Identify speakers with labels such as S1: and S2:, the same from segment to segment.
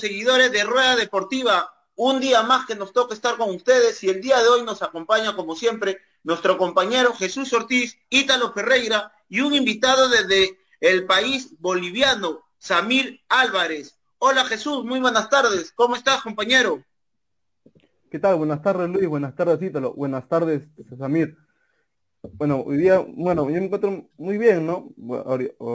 S1: seguidores de Rueda Deportiva. Un día más que nos toca estar con ustedes y el día de hoy nos acompaña, como siempre, nuestro compañero Jesús Ortiz, Ítalo Ferreira y un invitado desde el país boliviano, Samir Álvarez. Hola Jesús, muy buenas tardes. ¿Cómo estás, compañero?
S2: ¿Qué tal? Buenas tardes, Luis. Buenas tardes, Ítalo. Buenas tardes, Samir. Bueno, hoy día, bueno, yo me encuentro muy bien, ¿no?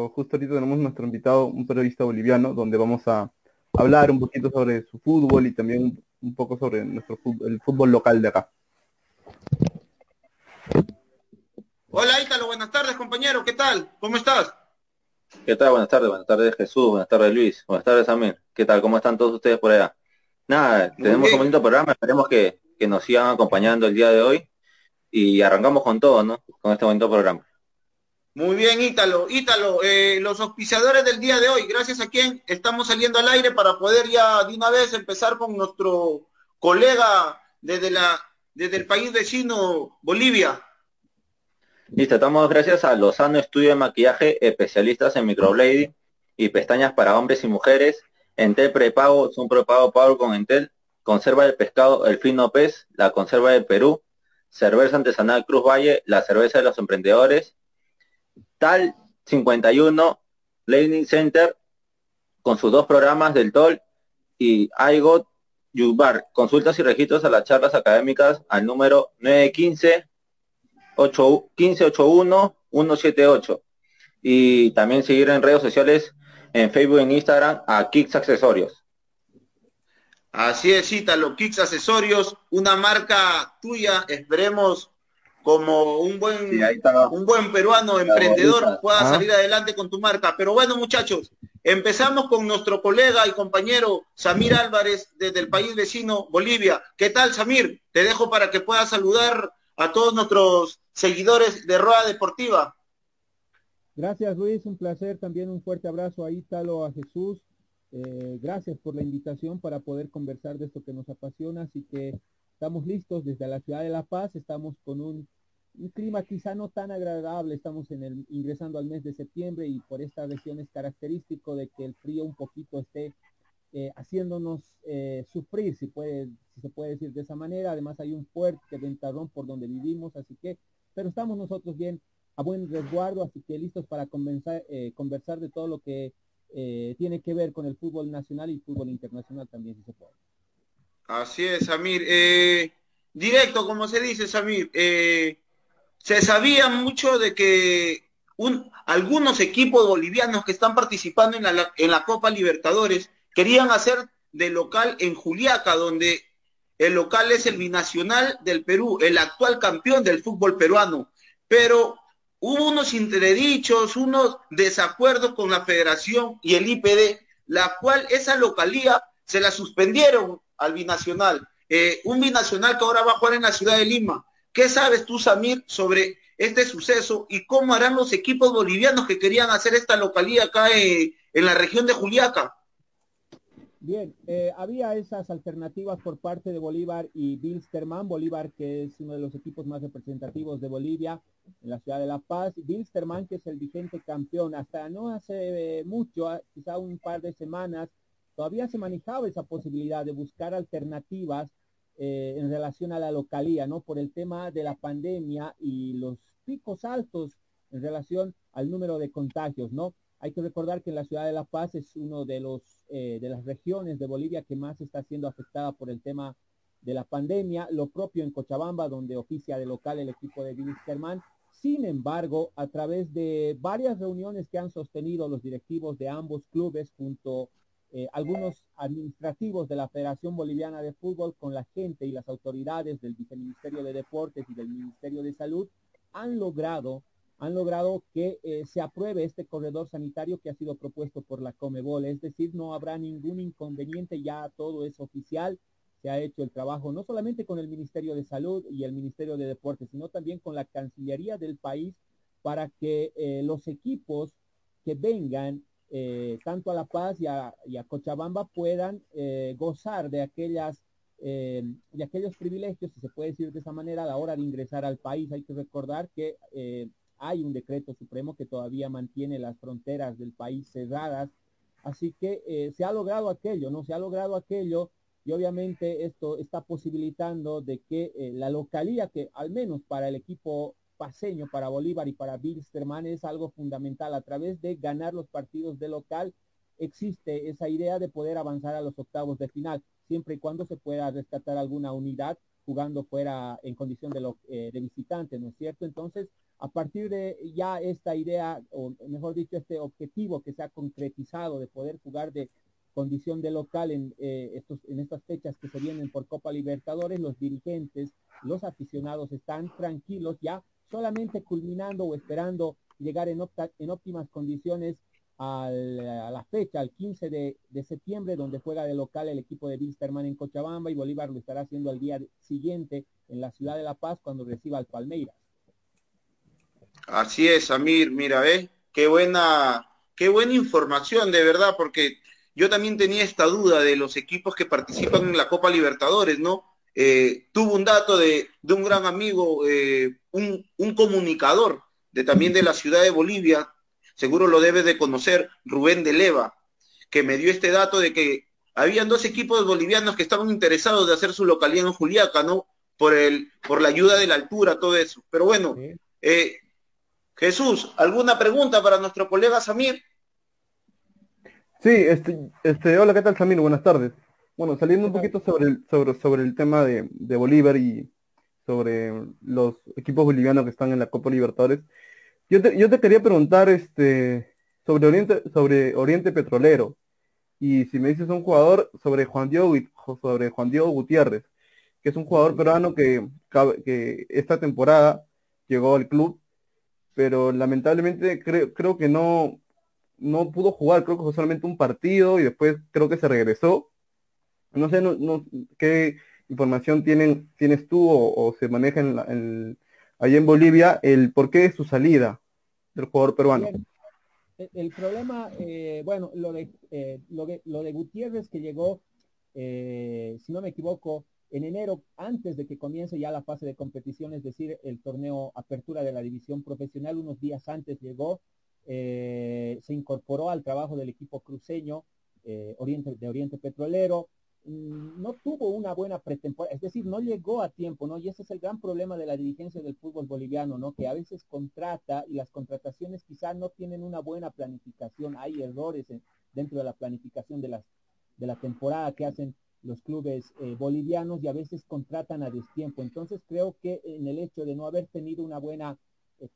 S2: Justo ahorita tenemos nuestro invitado, un periodista boliviano, donde vamos a hablar un poquito sobre su fútbol y también un poco sobre nuestro fútbol, el fútbol local de acá.
S1: Hola Ítalo, buenas tardes compañero, ¿qué tal? ¿Cómo estás?
S3: ¿Qué tal? Buenas tardes, buenas tardes Jesús, buenas tardes Luis, buenas tardes Amir. ¿Qué tal? ¿Cómo están todos ustedes por allá? Nada, tenemos un bonito programa, esperemos que, que nos sigan acompañando el día de hoy y arrancamos con todo, ¿no? Con este bonito programa.
S1: Muy bien, Ítalo. Ítalo, eh, los auspiciadores del día de hoy, gracias a quien estamos saliendo al aire para poder ya de una vez empezar con nuestro colega desde, la, desde el país vecino, Bolivia.
S3: Listo, estamos gracias a Lozano Estudio de Maquillaje, especialistas en microblading y pestañas para hombres y mujeres. Entel Prepago, es un prepago pago con Entel. Conserva del pescado, el fino pez, la conserva del Perú, cerveza artesanal Cruz Valle, la cerveza de los emprendedores, Tal 51, Learning Center, con sus dos programas del TOL y IGOT Yubar, consultas y registros a las charlas académicas al número 915 1581 178 y también seguir en redes sociales en Facebook e Instagram a Kicks Accesorios.
S1: Así es, Ítalo, Kicks Accesorios, una marca tuya, esperemos como un buen, un buen peruano emprendedor pueda ah. salir adelante con tu marca. Pero bueno, muchachos, empezamos con nuestro colega y compañero Samir Álvarez desde el país vecino Bolivia. ¿Qué tal, Samir? Te dejo para que puedas saludar a todos nuestros seguidores de Rueda Deportiva.
S4: Gracias, Luis. Un placer. También un fuerte abrazo a Ítalo, a Jesús eh, gracias por la invitación para poder conversar de esto que nos apasiona, así que estamos listos desde la ciudad de La Paz, estamos con un, clima quizá no tan agradable, estamos en el, ingresando al mes de septiembre y por esta región es característico de que el frío un poquito esté eh, haciéndonos eh, sufrir, si, si se puede decir de esa manera, además hay un fuerte ventarrón por donde vivimos, así que, pero estamos nosotros bien a buen resguardo, así que listos para conversar de todo lo que eh, tiene que ver con el fútbol nacional y fútbol internacional también, si se puede.
S1: Así es, Samir. Eh, directo, como se dice, Samir. Eh, se sabía mucho de que un, algunos equipos bolivianos que están participando en la, en la Copa Libertadores querían hacer de local en Juliaca, donde el local es el binacional del Perú, el actual campeón del fútbol peruano. Pero hubo unos interdichos, unos desacuerdos con la federación y el IPD, la cual esa localía se la suspendieron al binacional. Eh, un binacional que ahora va a jugar en la ciudad de Lima. ¿Qué sabes tú, Samir, sobre este suceso y cómo harán los equipos bolivianos que querían hacer esta localía acá eh, en la región de Juliaca?
S4: Bien, eh, había esas alternativas por parte de Bolívar y Bilsterman. Bolívar, que es uno de los equipos más representativos de Bolivia en la ciudad de La Paz. Bilsterman, que es el vigente campeón. Hasta no hace mucho, ah, quizá un par de semanas, todavía se manejaba esa posibilidad de buscar alternativas eh, en relación a la localía, ¿no? Por el tema de la pandemia y los picos altos en relación al número de contagios, ¿no? Hay que recordar que la ciudad de La Paz es uno de los eh, de las regiones de Bolivia que más está siendo afectada por el tema de la pandemia, lo propio en Cochabamba, donde oficia de local el equipo de Germán. Sin embargo, a través de varias reuniones que han sostenido los directivos de ambos clubes junto eh, algunos administrativos de la Federación Boliviana de Fútbol con la gente y las autoridades del Viceministerio de Deportes y del Ministerio de Salud, han logrado han logrado que eh, se apruebe este corredor sanitario que ha sido propuesto por la Comebol. Es decir, no habrá ningún inconveniente, ya todo es oficial. Se ha hecho el trabajo no solamente con el Ministerio de Salud y el Ministerio de Deportes, sino también con la Cancillería del país para que eh, los equipos que vengan tanto a La Paz y a, Cochabamba puedan gozar de aquellas de aquellos privilegios, si se puede decir de esa manera, a la hora de ingresar al país. Hay que recordar que hay un decreto supremo que todavía mantiene las fronteras del país cerradas. Así que se ha logrado aquello, ¿no? Se ha logrado aquello y obviamente esto está posibilitando de que eh, la localía, que al menos para el equipo paseño, para Bolívar y para Bilsterman es algo fundamental. A través de ganar los partidos de local, existe esa idea de poder avanzar a los octavos de final, siempre y cuando se pueda rescatar alguna unidad jugando fuera en condición de, lo, eh, de visitante, ¿no es cierto? Entonces, a partir de ya esta idea, o mejor dicho, este objetivo que se ha concretizado de poder jugar de condición de local en, eh, estos, en estas fechas que se vienen por Copa Libertadores, los dirigentes, los aficionados están tranquilos ya solamente culminando o esperando llegar en, en óptimas condiciones a la fecha, al 15 de, septiembre, donde juega de local el equipo de Wilstermann en Cochabamba y Bolívar lo estará haciendo al día siguiente en la ciudad de La Paz cuando reciba al Palmeiras.
S1: Así es, Amir, mira, ¿eh? Qué buena, qué buena información, de verdad, porque yo también tenía esta duda de los equipos que participan en la Copa Libertadores, ¿no? Eh, tuvo un dato de, un gran amigo, eh, un, comunicador de también de la ciudad de Bolivia, seguro lo debe de conocer, Rubén de Leva, que me dio este dato de que habían dos equipos bolivianos que estaban interesados de hacer su localidad en Juliaca, ¿no? Por, el, por la ayuda de la altura, todo eso. Pero bueno, eh, Jesús, ¿alguna pregunta para nuestro colega Samir?
S2: Sí, este, este, hola, ¿qué tal, Samir? Buenas tardes. Bueno, saliendo un poquito sobre el, sobre, sobre el tema de, Bolívar y sobre los equipos bolivianos que están en la Copa Libertadores, yo te, yo te quería preguntar este, sobre, Oriente, sobre Oriente Petrolero y si me dices un jugador sobre Juan Diego, sobre Juan Diego Gutiérrez, que es un jugador peruano que, que esta temporada llegó al club, pero lamentablemente creo, creo que no, no pudo jugar, creo que fue solamente un partido y después creo que se regresó. No sé no, qué información tienen, tienes tú o, se maneja en, en, allá en Bolivia el por qué de su salida del jugador peruano.
S4: El, problema, eh, bueno, lo de, eh, lo de, lo de Gutiérrez que llegó, eh, si no me equivoco, en enero, antes de que comience ya la fase de competición, es decir, el torneo apertura de la división profesional, unos días antes llegó, eh, se incorporó al trabajo del equipo cruceño eh, Oriente, de Oriente Petrolero, mm, no tuvo una buena pretemporada, es decir, no llegó a tiempo, ¿no? Y ese es el gran problema de la dirigencia del fútbol boliviano, ¿no? Que a veces contrata y las contrataciones quizás no tienen una buena planificación, hay errores dentro de la planificación de, las, de la temporada que hacen los clubes eh, bolivianos y a veces contratan a destiempo. Entonces creo que en el hecho de no haber tenido una buena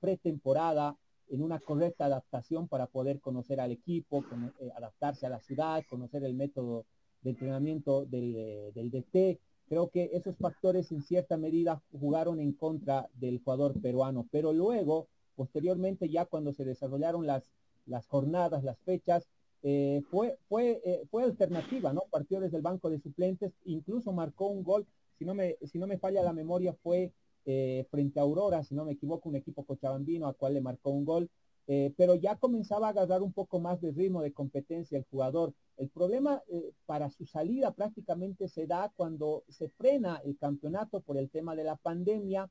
S4: pretemporada, en una correcta adaptación para poder conocer al equipo, eh, adaptarse a la ciudad, conocer el método de entrenamiento del, eh, del, DT. Creo que esos factores en cierta medida jugaron en contra del jugador peruano, pero luego, posteriormente, ya cuando se desarrollaron las, las jornadas, las fechas, eh, fue, fue, fue alternativa, ¿no? Partió desde el banco de suplentes, incluso marcó un gol, si no me, si no me falla la memoria, fue eh, frente a Aurora, si no me equivoco, un equipo cochabambino a cual le marcó un gol, eh, pero ya comenzaba a agarrar un poco más de ritmo de competencia el jugador. El problema eh, para su salida prácticamente se da cuando se frena el campeonato por el tema de la pandemia.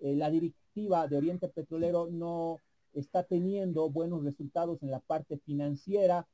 S4: la directiva de Oriente Petrolero no está teniendo buenos resultados en la parte financiera.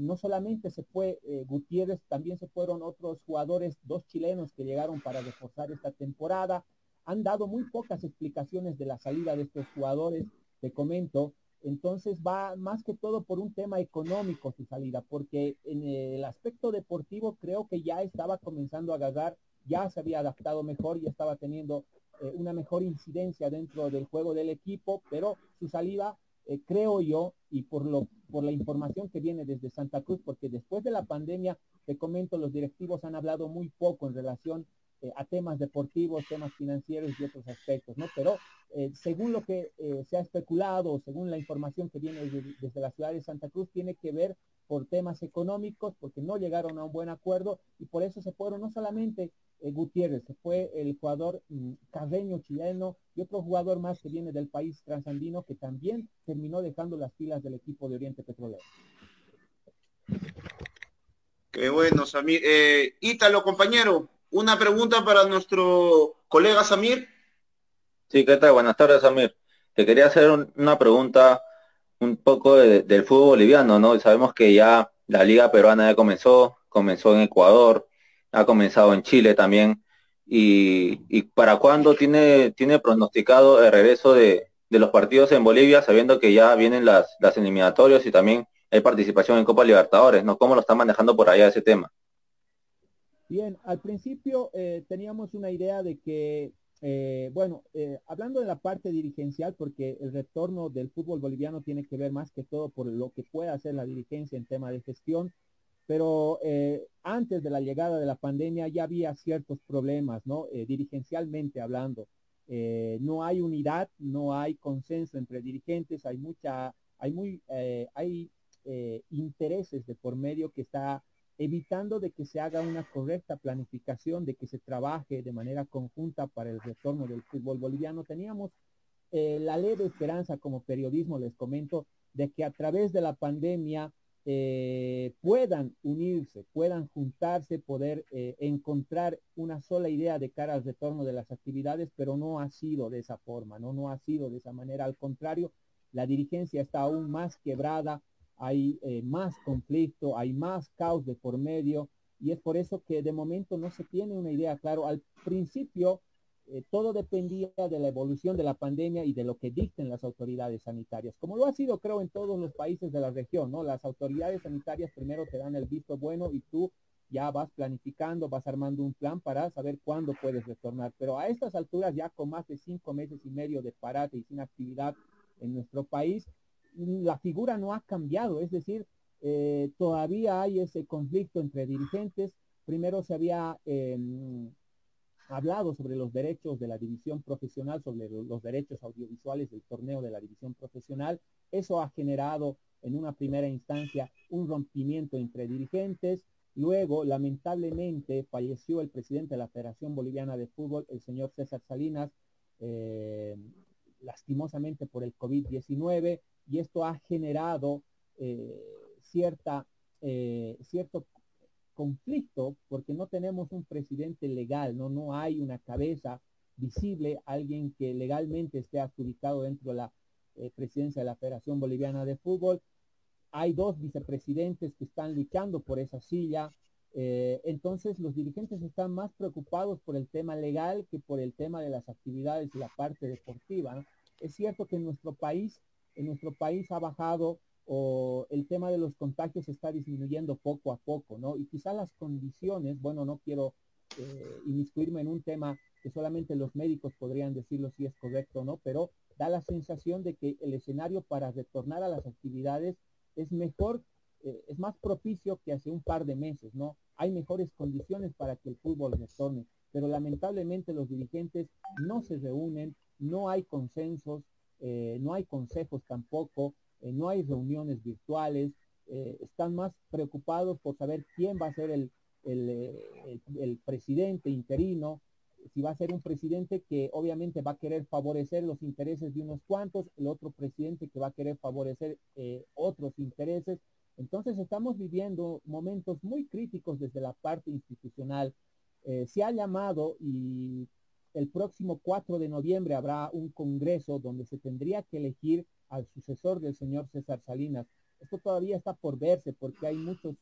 S4: No solamente se fue Gutiérrez, también se fueron otros jugadores, dos chilenos que llegaron para reforzar esta temporada han dado muy pocas explicaciones de la salida de estos jugadores, te comento. Entonces va más que todo por un tema económico su salida, porque en el aspecto deportivo creo que ya estaba comenzando a agarrar, ya se había adaptado mejor, y estaba teniendo eh, una mejor incidencia dentro del juego del equipo, pero su salida, eh, creo yo, y por, lo, por la información que viene desde Santa Cruz, porque después de la pandemia, te comento, los directivos han hablado muy poco en relación eh, a temas deportivos, temas financieros y otros aspectos, ¿no? Pero eh, según lo que eh, se ha especulado, según la información que viene desde, la ciudad de Santa Cruz, tiene que ver por temas económicos, porque no llegaron a un buen acuerdo y por eso se fueron no solamente Gutiérrez, se fue el jugador mm, carreño chileno y otro jugador más que viene del país transandino que también terminó dejando las filas del equipo de Oriente Petrolero.
S1: Qué bueno, Samir. Eh, Ítalo, compañero, una pregunta para nuestro colega Samir.
S3: Sí, ¿qué tal? Buenas tardes, Samir. Te quería hacer una pregunta un poco del fútbol boliviano, ¿no? Sabemos que ya la liga peruana ya comenzó, comenzó en Ecuador, ha comenzado en Chile también. ¿Y, para cuándo tiene, tiene pronosticado el regreso de, los partidos en Bolivia, sabiendo que ya vienen las, las eliminatorias y también hay participación en Copa Libertadores, ¿no? ¿Cómo lo está manejando por allá ese tema?
S4: Bien, al principio eh, teníamos una idea de que, eh, bueno, eh, hablando de la parte dirigencial, porque el retorno del fútbol boliviano tiene que ver más que todo por lo que pueda hacer la dirigencia en tema de gestión, pero antes de la llegada de la pandemia ya había ciertos problemas, ¿no? dirigencialmente hablando. no hay unidad, no hay consenso entre dirigentes, hay mucha, hay muy, hay eh, intereses de por medio que está evitando de que se haga una correcta planificación, de que se trabaje de manera conjunta para el retorno del fútbol boliviano. Teníamos eh, la leve esperanza como periodismo, les comento, de que a través de la pandemia eh, puedan unirse, puedan juntarse, poder encontrar una sola idea de cara al retorno de las actividades, pero no ha sido de esa forma, no, no ha sido de esa manera. Al contrario, la dirigencia está aún más quebrada, hay eh, más conflicto, hay más caos de por medio y es por eso que de momento no se tiene una idea claro. Al principio eh, todo dependía de la evolución de la pandemia y de lo que dicten las autoridades sanitarias, como lo ha sido creo en todos los países de la región, ¿no? Las autoridades sanitarias primero te dan el visto bueno y tú ya vas planificando, vas armando un plan para saber cuándo puedes retornar. Pero a estas alturas, ya con más de cinco meses y medio de parate y sin actividad en nuestro país, la figura no ha cambiado, es decir, eh, todavía hay ese conflicto entre dirigentes. Primero se había em, hablado sobre los derechos de la división profesional, sobre los derechos audiovisuales del torneo de la división profesional. Eso ha generado en una primera instancia un rompimiento entre dirigentes. Luego, lamentablemente, falleció el presidente de la Federación Boliviana de Fútbol, el señor César Salinas, eh, lastimosamente por el COVID-19 y esto ha generado eh, cierta, eh, cierto conflicto porque no tenemos un presidente legal, no, no hay una cabeza visible, alguien que legalmente esté adjudicado dentro de la eh, presidencia de la Federación Boliviana de Fútbol. Hay dos vicepresidentes que están luchando por esa silla. entonces los dirigentes están más preocupados por el tema legal que por el tema de las actividades y la parte deportiva. Es cierto que en nuestro país en nuestro país ha bajado o el tema de los contagios está disminuyendo poco a poco, ¿no? Y quizá las condiciones, bueno, no quiero eh, inmiscuirme en un tema que solamente los médicos podrían decirlo si es correcto o no, pero da la sensación de que el escenario para retornar a las actividades es mejor, eh, es más propicio que hace un par de meses, ¿no? Hay mejores condiciones para que el fútbol retorne, pero lamentablemente los dirigentes no se reúnen, no hay consensos, eh, no hay consejos tampoco, eh, no hay reuniones virtuales, eh, están más preocupados por saber quién va a ser el, el, presidente interino, si va a ser un presidente que obviamente va a querer favorecer los intereses de unos cuantos, el otro presidente que va a querer favorecer otros intereses. Entonces estamos viviendo momentos muy críticos desde la parte institucional. se ha llamado y el próximo 4 de noviembre habrá un congreso donde se tendría que elegir al sucesor del señor César Salinas. Esto todavía está por verse porque hay muchos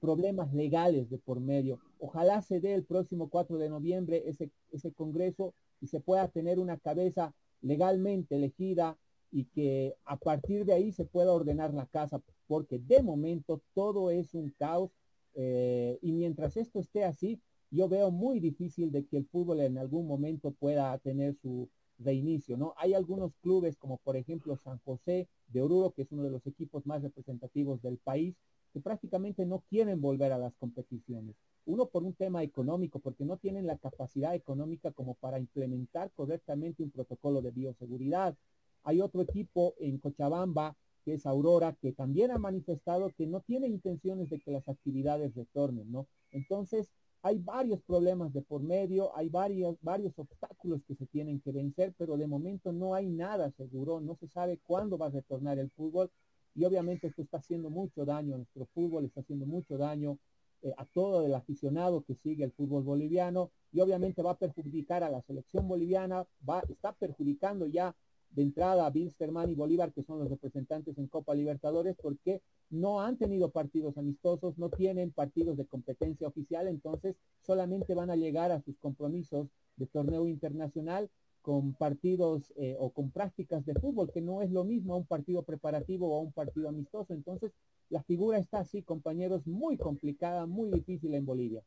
S4: problemas legales de por medio. Ojalá se dé el próximo 4 de noviembre ese, congreso y se pueda tener una cabeza legalmente elegida y que a partir de ahí se pueda ordenar la casa, porque de momento todo es un caos eh, y mientras esto esté así, yo veo muy difícil de que el fútbol en algún momento pueda tener su reinicio, ¿no? Hay algunos clubes como por ejemplo San José de Oruro, que es uno de los equipos más representativos del país, que prácticamente no quieren volver a las competiciones. Uno por un tema económico, porque no tienen la capacidad económica como para implementar correctamente un protocolo de bioseguridad. Hay otro equipo en Cochabamba, que es Aurora, que también ha manifestado que no tiene intenciones de que las actividades retornen, ¿no? Entonces, hay varios problemas de por medio, hay varios, varios obstáculos que se tienen que vencer, pero de momento no hay nada seguro, no se sabe cuándo va a retornar el fútbol y obviamente esto está haciendo mucho daño a nuestro fútbol, está haciendo mucho daño eh, a todo el aficionado que sigue el fútbol boliviano y obviamente va a perjudicar a la selección boliviana, va, está perjudicando ya de entrada Bilsterman y Bolívar, que son los representantes en Copa Libertadores, porque no han tenido partidos amistosos, no tienen partidos de competencia oficial, entonces solamente van a llegar a sus compromisos de torneo internacional con partidos eh, o con prácticas de fútbol, que no es lo mismo a un partido preparativo o a un partido amistoso. Entonces, la figura está así, compañeros, muy complicada, muy difícil en Bolivia.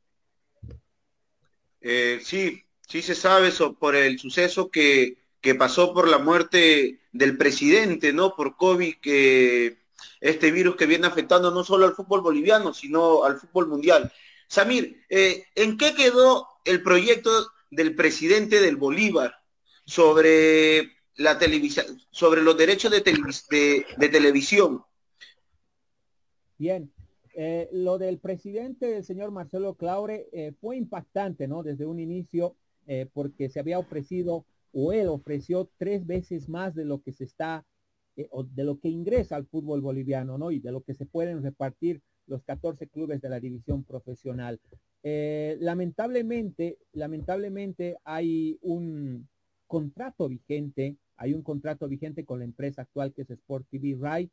S1: Eh, sí, sí se sabe eso por el suceso que que pasó por la muerte del presidente, ¿no? Por COVID, que este virus que viene afectando no solo al fútbol boliviano, sino al fútbol mundial. Samir, eh, ¿en qué quedó el proyecto del presidente del Bolívar sobre la televisión, sobre los derechos de, televisión?
S4: Bien, eh, lo del presidente, el señor Marcelo Claure, eh, fue impactante, ¿no? Desde un inicio, porque se había ofrecido o él ofreció tres veces más de lo que se está, eh, o de lo que ingresa al fútbol boliviano, ¿no? Y de lo que se pueden repartir los 14 clubes de la división profesional. Eh, lamentablemente, lamentablemente hay un contrato vigente, hay un contrato vigente con la empresa actual que es Sport TV Right,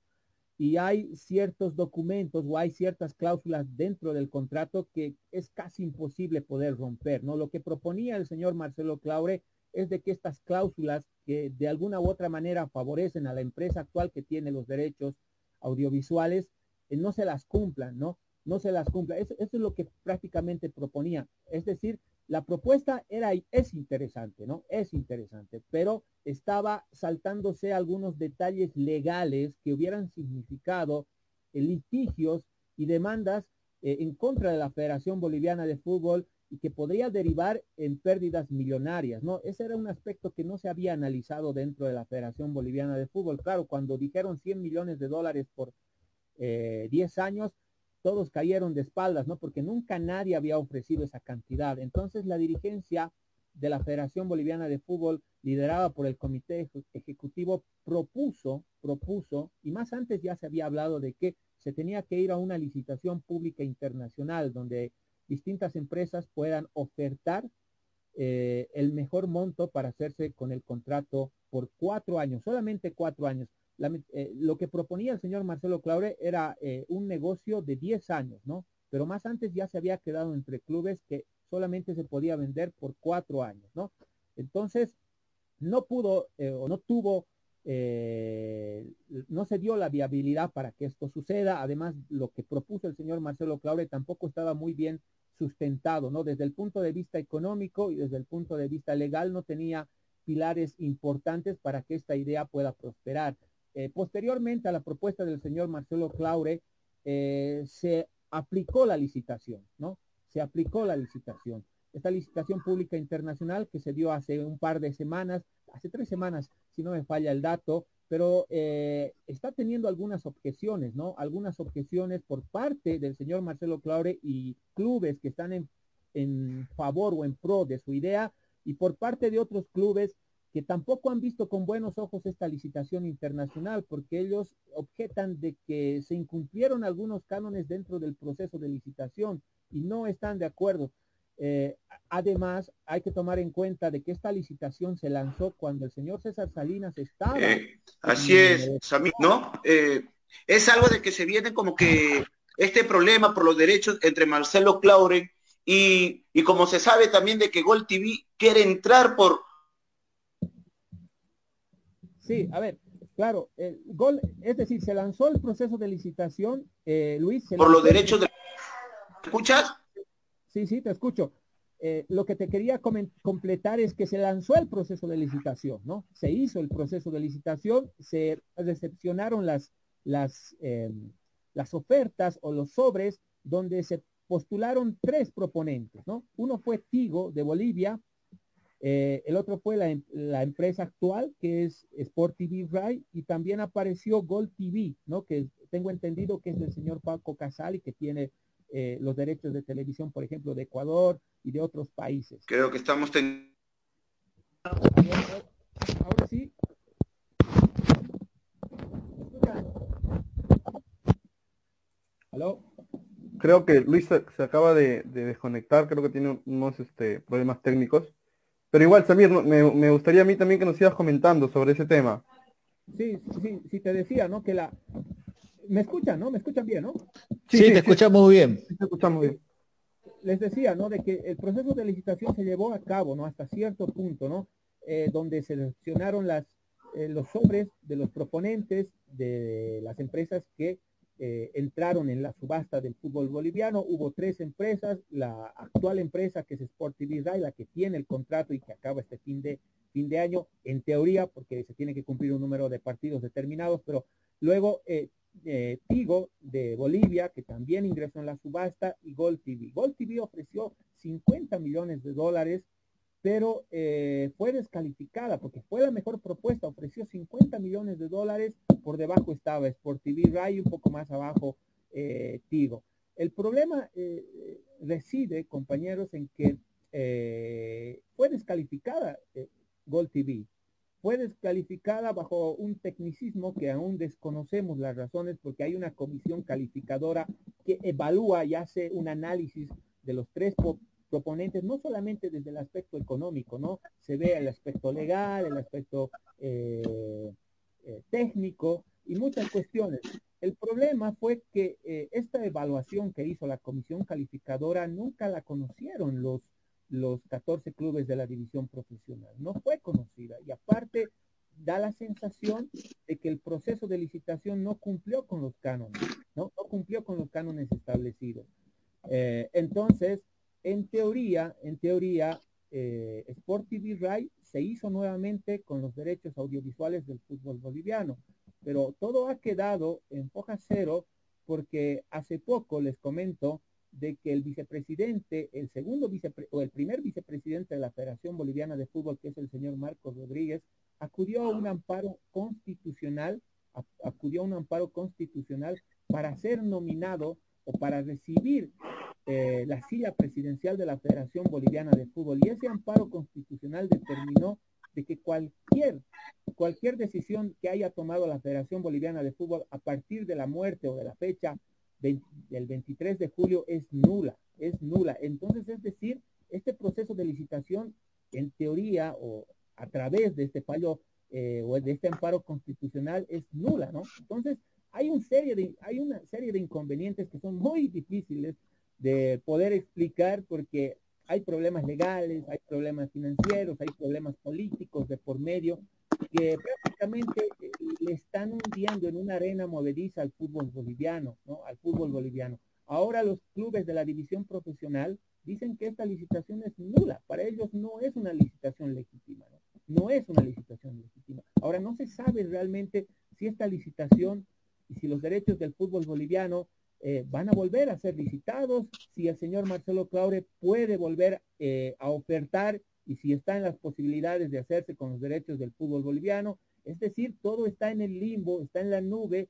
S4: y hay ciertos documentos o hay ciertas cláusulas dentro del contrato que es casi imposible poder romper, ¿no? Lo que proponía el señor Marcelo Claure es de que estas cláusulas que de alguna u otra manera favorecen a la empresa actual que tiene los derechos audiovisuales, eh, no se las cumplan, ¿no? No se las cumpla. Eso, es lo que prácticamente proponía. Es decir, la propuesta era es interesante, ¿no? Es interesante, pero estaba saltándose algunos detalles legales que hubieran significado eh, litigios y demandas eh, en contra de la Federación Boliviana de Fútbol y que podría derivar en pérdidas millonarias, ¿no? Ese era un aspecto que no se había analizado dentro de la Federación Boliviana de Fútbol. Claro, cuando dijeron 100 millones de dólares por 10 eh, años, todos cayeron de espaldas, ¿no? Porque nunca nadie había ofrecido esa cantidad. Entonces la dirigencia de la Federación Boliviana de Fútbol, liderada por el Comité Ejecutivo, propuso, propuso, y más antes ya se había hablado de que se tenía que ir a una licitación pública internacional donde distintas empresas puedan ofertar eh, el mejor monto para hacerse con el contrato por cuatro años, solamente cuatro años. Eh, lo que proponía el señor Marcelo Claure era eh, un negocio de diez años, ¿no? Pero más antes ya se había quedado entre clubes que solamente se podía vender por cuatro años, ¿no? Entonces, no pudo o no tuvo no se dio la viabilidad para que esto suceda. Además, lo que propuso el señor Marcelo Claure tampoco estaba muy bien sustentado, ¿no? Desde el punto de vista económico y desde el punto de vista legal no tenía pilares importantes para que esta idea pueda prosperar. Eh, posteriormente a la propuesta del señor Marcelo Claure, eh, se aplicó la licitación, ¿no? Se aplicó la licitación. Esta licitación pública internacional que se dio hace un par de semanas, hace tres semanas, si no me falla el dato, pero eh, está teniendo algunas objeciones, ¿no? Algunas objeciones por parte del señor Marcelo Claure y clubes que están en, en favor o en pro de su idea y por parte de otros clubes que tampoco han visto con buenos ojos esta licitación internacional, porque ellos objetan de que se incumplieron algunos cánones dentro del proceso de licitación y no están de acuerdo. Eh, además, hay que tomar en cuenta de que esta licitación se lanzó cuando el señor César Salinas estaba.
S1: Eh, así es, ¿no? Eh, es algo de que se viene como que este problema por los derechos entre Marcelo Claure y, y como se sabe también de que Gol TV quiere entrar por.
S4: Sí, a ver, claro, el Gol, es decir, se lanzó el proceso de licitación, Luis.
S1: por los derechos de. ¿Escuchas?
S4: Sí, sí, te escucho. Eh, lo que te quería completar es que se lanzó el proceso de licitación, ¿no? Se hizo el proceso de licitación, se recepcionaron las, las, em, las ofertas o los sobres donde se postularon tres proponentes, ¿no? Uno fue Tigo de Bolivia, eh, el otro fue la, la, empresa actual, que es Sport TV Rai, y también apareció Gold TV, ¿no? Que tengo entendido que es del señor Paco Casal y que tiene eh, los derechos de televisión, por ejemplo, de Ecuador y de otros países.
S1: Creo que estamos teniendo...
S4: Ahora sí. ¿Aló?
S2: Creo que Luis se, se acaba de, de, desconectar, creo que tiene unos este, problemas técnicos. Pero igual, Samir, me, me, gustaría a mí también que nos sigas comentando sobre ese tema.
S4: Sí, sí, sí, te decía, ¿no? Que la... Me escuchan, ¿no? Me escuchan bien, ¿no?
S5: Sí, sí te sí, escuchamos muy bien.
S2: te escuchamos bien.
S4: Les decía, ¿no? De que el proceso de licitación se llevó a cabo, ¿no? Hasta cierto punto, ¿no? Eh, donde seleccionaron las, eh, los sobres de los proponentes de las empresas que eh, entraron en la subasta del fútbol boliviano. Hubo tres empresas, la actual empresa que es Sport TV Rai, la que tiene el contrato y que acaba este fin de, fin de año, en teoría, porque se tiene que cumplir un número de partidos determinados, pero luego eh, eh, Tigo de Bolivia, que también ingresó en la subasta, y Gol TV. Gol TV ofreció 50 millones de dólares pero eh, fue descalificada porque fue la mejor propuesta, ofreció 50 millones de dólares, por debajo estaba Sport TV Ray, un poco más abajo eh, Tigo. El problema eh, reside, compañeros, en que fue descalificada Gol TV, fue descalificada bajo un tecnicismo que aún desconocemos las razones porque hay una comisión calificadora que evalúa y hace un análisis de los tres proponentes, no solamente desde el aspecto económico, ¿no? Se ve el aspecto legal, el aspecto eh, eh, técnico y muchas cuestiones. El problema fue que eh, esta evaluación que hizo la comisión calificadora nunca la conocieron los, los 14 clubes de la división profesional, no fue conocida y aparte da la sensación de que el proceso de licitación no cumplió con los cánones, no, no cumplió con los cánones establecidos. Eh, entonces, en teoría, en teoría, eh, Sport TV se hizo nuevamente con los derechos audiovisuales del fútbol boliviano, pero todo ha quedado en foja cero porque hace poco les comento de que el vicepresidente, el segundo vicepre o el primer vicepresidente de la Federación Boliviana de Fútbol, que es el señor Marcos Rodríguez, acudió a un amparo constitucional, acudió a un amparo constitucional para ser nominado o para recibir eh, la silla presidencial de la Federación Boliviana de Fútbol. Y ese amparo constitucional determinó de que cualquier, cualquier decisión que haya tomado la Federación Boliviana de Fútbol a partir de la muerte o de la fecha del 23 de julio es nula, es nula. Entonces, es decir, este proceso de licitación, en teoría o a través de este fallo eh, o de este amparo constitucional, es nula, ¿no? Entonces, hay, un serie de, hay una serie de inconvenientes que son muy difíciles de poder explicar porque hay problemas legales, hay problemas financieros, hay problemas políticos de por medio que prácticamente eh, le están hundiendo en una arena movediza al fútbol boliviano, ¿no? Al fútbol boliviano. Ahora los clubes de la división profesional dicen que esta licitación es nula. Para ellos no es una licitación legítima, ¿no? No es una licitación legítima. Ahora no se sabe realmente si esta licitación y si los derechos del fútbol boliviano eh, van a volver a ser licitados, si el señor Marcelo Claure puede volver eh, a ofertar y si está en las posibilidades de hacerse con los derechos del fútbol boliviano. Es decir, todo está en el limbo, está en la nube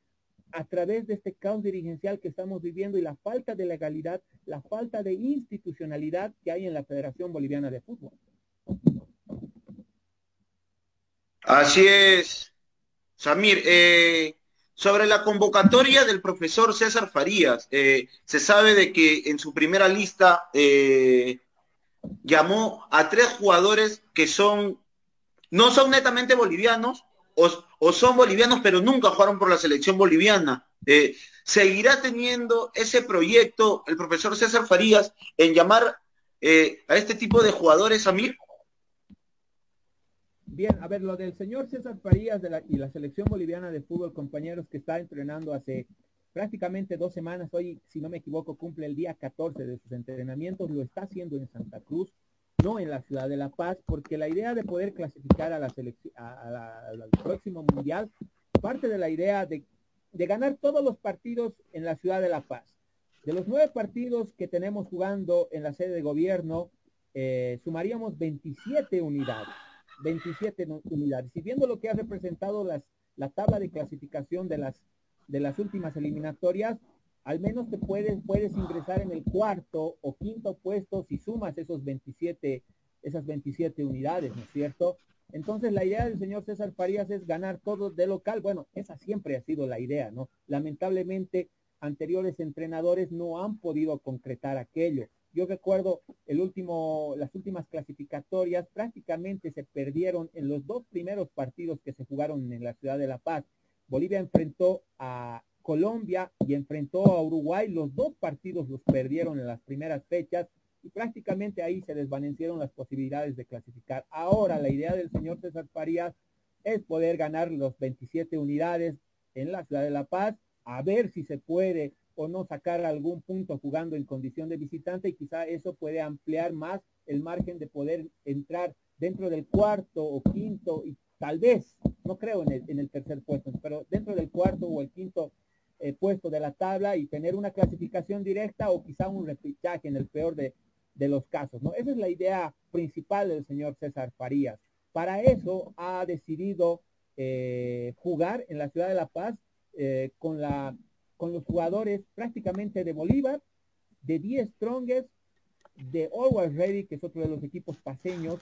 S4: a través de este caos dirigencial que estamos viviendo y la falta de legalidad, la falta de institucionalidad que hay en la Federación Boliviana de Fútbol.
S1: Así es, Samir. Eh, sobre la convocatoria del profesor César Farías, eh, se sabe de que en su primera lista eh, llamó a tres jugadores que son, no son netamente bolivianos, o, o son bolivianos, pero nunca jugaron por la selección boliviana. Eh, ¿Seguirá teniendo ese proyecto el profesor César Farías en llamar eh, a este tipo de jugadores, Amir?
S4: Bien, a ver, lo del señor César Farías y la selección boliviana de fútbol, compañeros, que está entrenando hace prácticamente dos semanas, hoy, si no me equivoco, cumple el día 14 de sus entrenamientos, lo está haciendo en Santa Cruz, no en la ciudad de La Paz, porque la idea de poder clasificar a la selección, al próximo mundial, parte de la idea de, de ganar todos los partidos en la ciudad de La Paz. De los nueve partidos que tenemos jugando en la sede de gobierno, eh, sumaríamos 27 unidades. 27 unidades. Y viendo lo que ha representado las, la tabla de clasificación de las, de las últimas eliminatorias, al menos te puedes, puedes ingresar en el cuarto o quinto puesto si sumas esos 27, esas 27 unidades, ¿no es cierto? Entonces la idea del señor César Farías es ganar todo de local. Bueno, esa siempre ha sido la idea, ¿no? Lamentablemente anteriores entrenadores no han podido concretar aquello. Yo recuerdo el último, las últimas clasificatorias prácticamente se perdieron en los dos primeros partidos que se jugaron en la ciudad de La Paz. Bolivia enfrentó a Colombia y enfrentó a Uruguay. Los dos partidos los perdieron en las primeras fechas y prácticamente ahí se desvanecieron las posibilidades de clasificar. Ahora la idea del señor César Farías es poder ganar los 27 unidades en la ciudad de La Paz, a ver si se puede o no sacar algún punto jugando en condición de visitante y quizá eso puede ampliar más el margen de poder entrar dentro del cuarto o quinto y tal vez, no creo en el, tercer puesto, pero dentro del cuarto o el quinto eh, puesto de la tabla y tener una clasificación directa o quizá un repechaje en el peor de, los casos, ¿no? Esa es la idea principal del señor César Farías. Para eso ha decidido eh, jugar en la ciudad de La Paz eh, con los jugadores prácticamente de Bolívar, de 10 Strongest, de Always Ready, que es otro de los equipos paseños,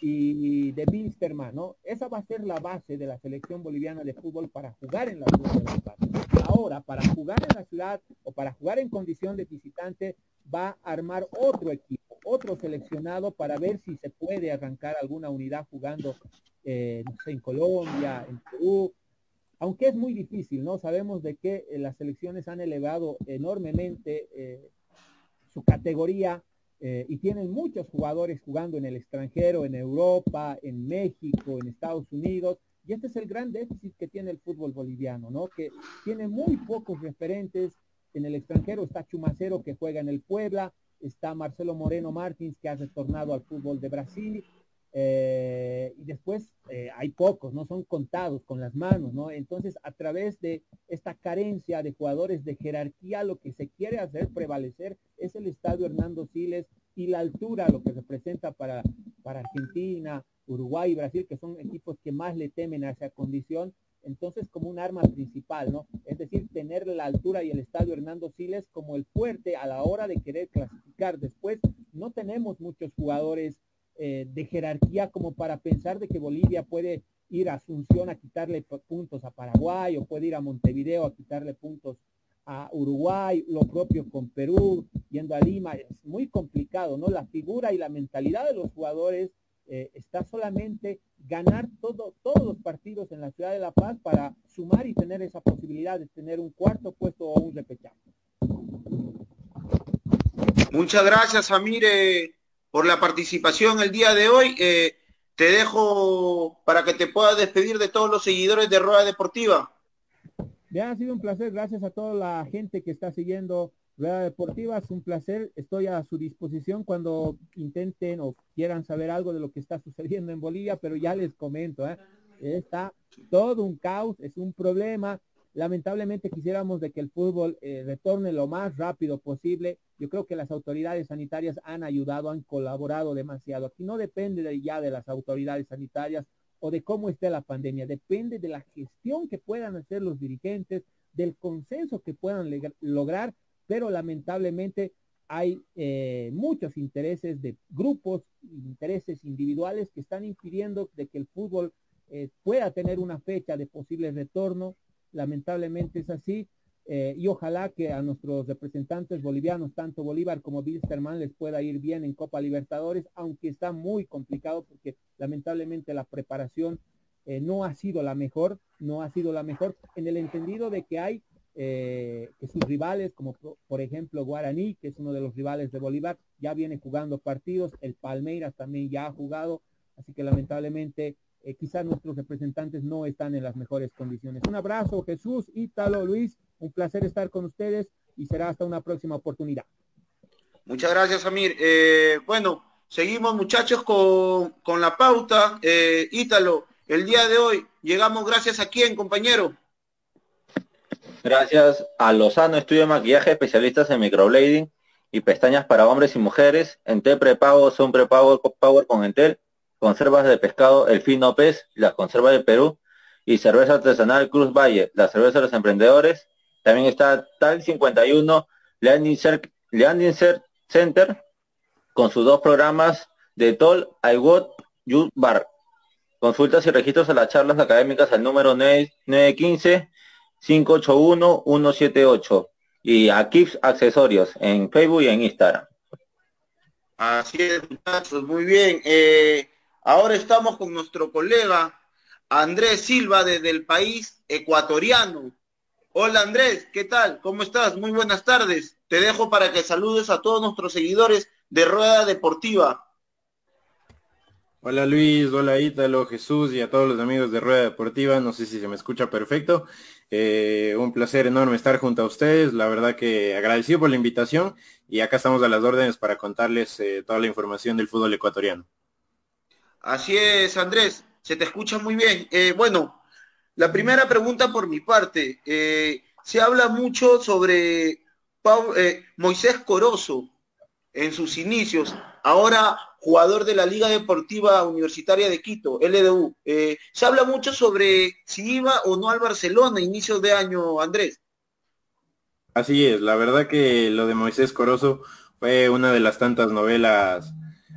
S4: y de Bilsterman, ¿no? Esa va a ser la base de la selección boliviana de fútbol para jugar en la ciudad de La. Ahora, para jugar en la ciudad o para jugar en condición de visitante, va a armar otro equipo, otro seleccionado para ver si se puede arrancar alguna unidad jugando eh, en Colombia, en Perú, aunque es muy difícil, ¿no? Sabemos de que eh, las selecciones han elevado enormemente eh, su categoría eh, y tienen muchos jugadores jugando en el extranjero, en Europa, en México, en Estados Unidos, y este es el gran déficit que tiene el fútbol boliviano, ¿no? Que tiene muy pocos referentes en el extranjero, está Chumacero que juega en el Puebla, está Marcelo Moreno Martins que ha retornado al fútbol de Brasil, eh, y después eh, hay pocos, no son contados con las manos, ¿no? Entonces, a través de esta carencia de jugadores de jerarquía, lo que se quiere hacer prevalecer es el estadio Hernando Siles y la altura, lo que representa para, para Argentina, Uruguay y Brasil, que son equipos que más le temen a esa condición, entonces como un arma principal, ¿no? Es decir, tener la altura y el estadio Hernando Siles como el fuerte a la hora de querer clasificar. Después, no tenemos muchos jugadores eh, de jerarquía como para pensar de que Bolivia puede ir a Asunción a quitarle puntos a Paraguay o puede ir a Montevideo a quitarle puntos a Uruguay, lo propio con Perú, yendo a Lima, es muy complicado, ¿no? La figura y la mentalidad de los jugadores eh, está solamente ganar todo, todos los partidos en la ciudad de La Paz para sumar y tener esa posibilidad de tener un cuarto puesto o un repechaje.
S1: Muchas gracias, Amire por la participación el día de hoy. Eh, te dejo para que te puedas despedir de todos los seguidores de Rueda Deportiva.
S4: Ya ha sido un placer, gracias a toda la gente que está siguiendo Rueda Deportiva, es un placer, estoy a su disposición cuando intenten o quieran saber algo de lo que está sucediendo en Bolivia, pero ya les comento, ¿eh? está todo un caos, es un problema, Lamentablemente quisiéramos de que el fútbol eh, retorne lo más rápido posible. Yo creo que las autoridades sanitarias han ayudado, han colaborado demasiado. Aquí no depende de ya de las autoridades sanitarias o de cómo esté la pandemia, depende de la gestión que puedan hacer los dirigentes, del consenso que puedan lograr, pero lamentablemente hay eh, muchos intereses de grupos, intereses individuales que están impidiendo de que el fútbol eh, pueda tener una fecha de posible retorno lamentablemente es así. Eh, y ojalá que a nuestros representantes bolivianos, tanto Bolívar como Bilsterman, les pueda ir bien en Copa Libertadores, aunque está muy complicado porque lamentablemente la preparación eh, no ha sido la mejor, no ha sido la mejor, en el entendido de que hay eh, que sus rivales, como por ejemplo Guaraní, que es uno de los rivales de Bolívar, ya viene jugando partidos, el Palmeiras también ya ha jugado, así que lamentablemente eh, quizás nuestros representantes no están en las mejores condiciones. Un abrazo, Jesús, Ítalo, Luis, un placer estar con ustedes y será hasta una próxima oportunidad.
S1: Muchas gracias, Amir. Eh, bueno, seguimos muchachos con, con la pauta. Eh, Ítalo, el día de hoy llegamos gracias a quién, compañero.
S3: Gracias a Lozano Estudio de Maquillaje, especialistas en microblading y pestañas para hombres y mujeres. Entel prepago son prepago Power con Entel. Conservas de pescado El Fino Pez, la conserva de Perú. Y cerveza artesanal Cruz Valle, la cerveza de los emprendedores. También está TAL 51, Landing Center, con sus dos programas de Toll, I Got You Bar. Consultas y registros a las charlas académicas al número 915-581-178 y a Kips Accesorios en Facebook y en Instagram.
S1: Así es, muy bien. Eh, ahora estamos con nuestro colega Andrés Silva desde el país ecuatoriano. Hola Andrés, ¿qué tal? ¿Cómo estás? Muy buenas tardes. Te dejo para que saludes a todos nuestros seguidores de Rueda Deportiva.
S6: Hola Luis, hola Ítalo, Jesús y a todos los amigos de Rueda Deportiva. No sé si se me escucha perfecto. Eh, un placer enorme estar junto a ustedes. La verdad que agradecido por la invitación y acá estamos a las órdenes para contarles eh, toda la información del fútbol ecuatoriano.
S1: Así es, Andrés. Se te escucha muy bien. Eh, bueno, la primera pregunta por mi parte. Eh, se habla mucho sobre eh, Moisés Corozo en sus inicios, ahora jugador de la Liga Deportiva Universitaria de Quito, LDU. Se habla mucho sobre si iba o no al Barcelona a inicios de año, Andrés.
S6: Así es, la verdad que lo de Moisés Corozo fue una de las tantas novelas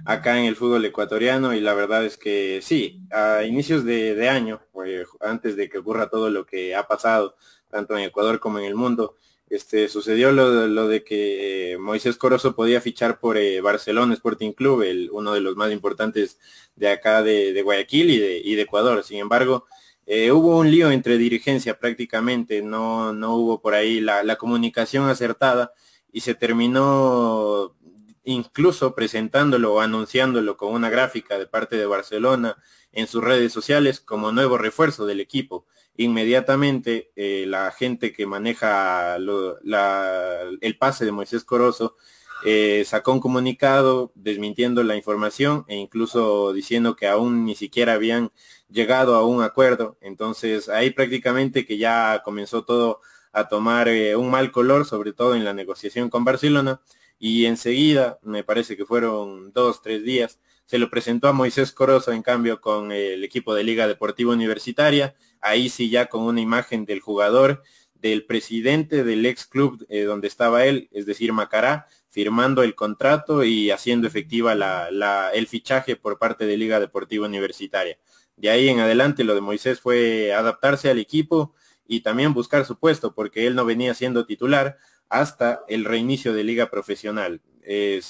S6: acá en el fútbol ecuatoriano y la verdad es que sí, a inicios de, año, pues, antes de que ocurra todo lo que ha pasado, tanto en Ecuador como en el mundo, este, sucedió lo, de que Moisés Corozo podía fichar por eh, Barcelona Sporting Club, el, uno de los más importantes de acá de, Guayaquil y de, y de, Ecuador. Sin embargo, eh, hubo un lío entre dirigencia prácticamente, no, no hubo por ahí la, la comunicación acertada y se terminó incluso presentándolo o anunciándolo con una gráfica de parte de Barcelona en sus redes sociales como nuevo refuerzo del equipo. Inmediatamente eh, la gente que maneja el pase de Moisés Corozo eh, sacó un comunicado desmintiendo la información e incluso diciendo que aún ni siquiera habían llegado a un acuerdo. Entonces ahí prácticamente que ya comenzó todo a tomar eh, un mal color, sobre todo en la negociación con Barcelona y enseguida, me parece que fueron dos, tres días, se lo presentó a Moisés Corozo en cambio con el equipo de Liga Deportiva Universitaria, ahí sí ya con una imagen del jugador, del presidente del ex club eh, donde estaba él, es decir, Macará, firmando el contrato y haciendo efectiva la, el fichaje por parte de Liga Deportiva Universitaria. De ahí en adelante lo de Moisés fue adaptarse al equipo y también buscar su puesto, porque él no venía siendo titular, hasta el reinicio de liga profesional. Eh,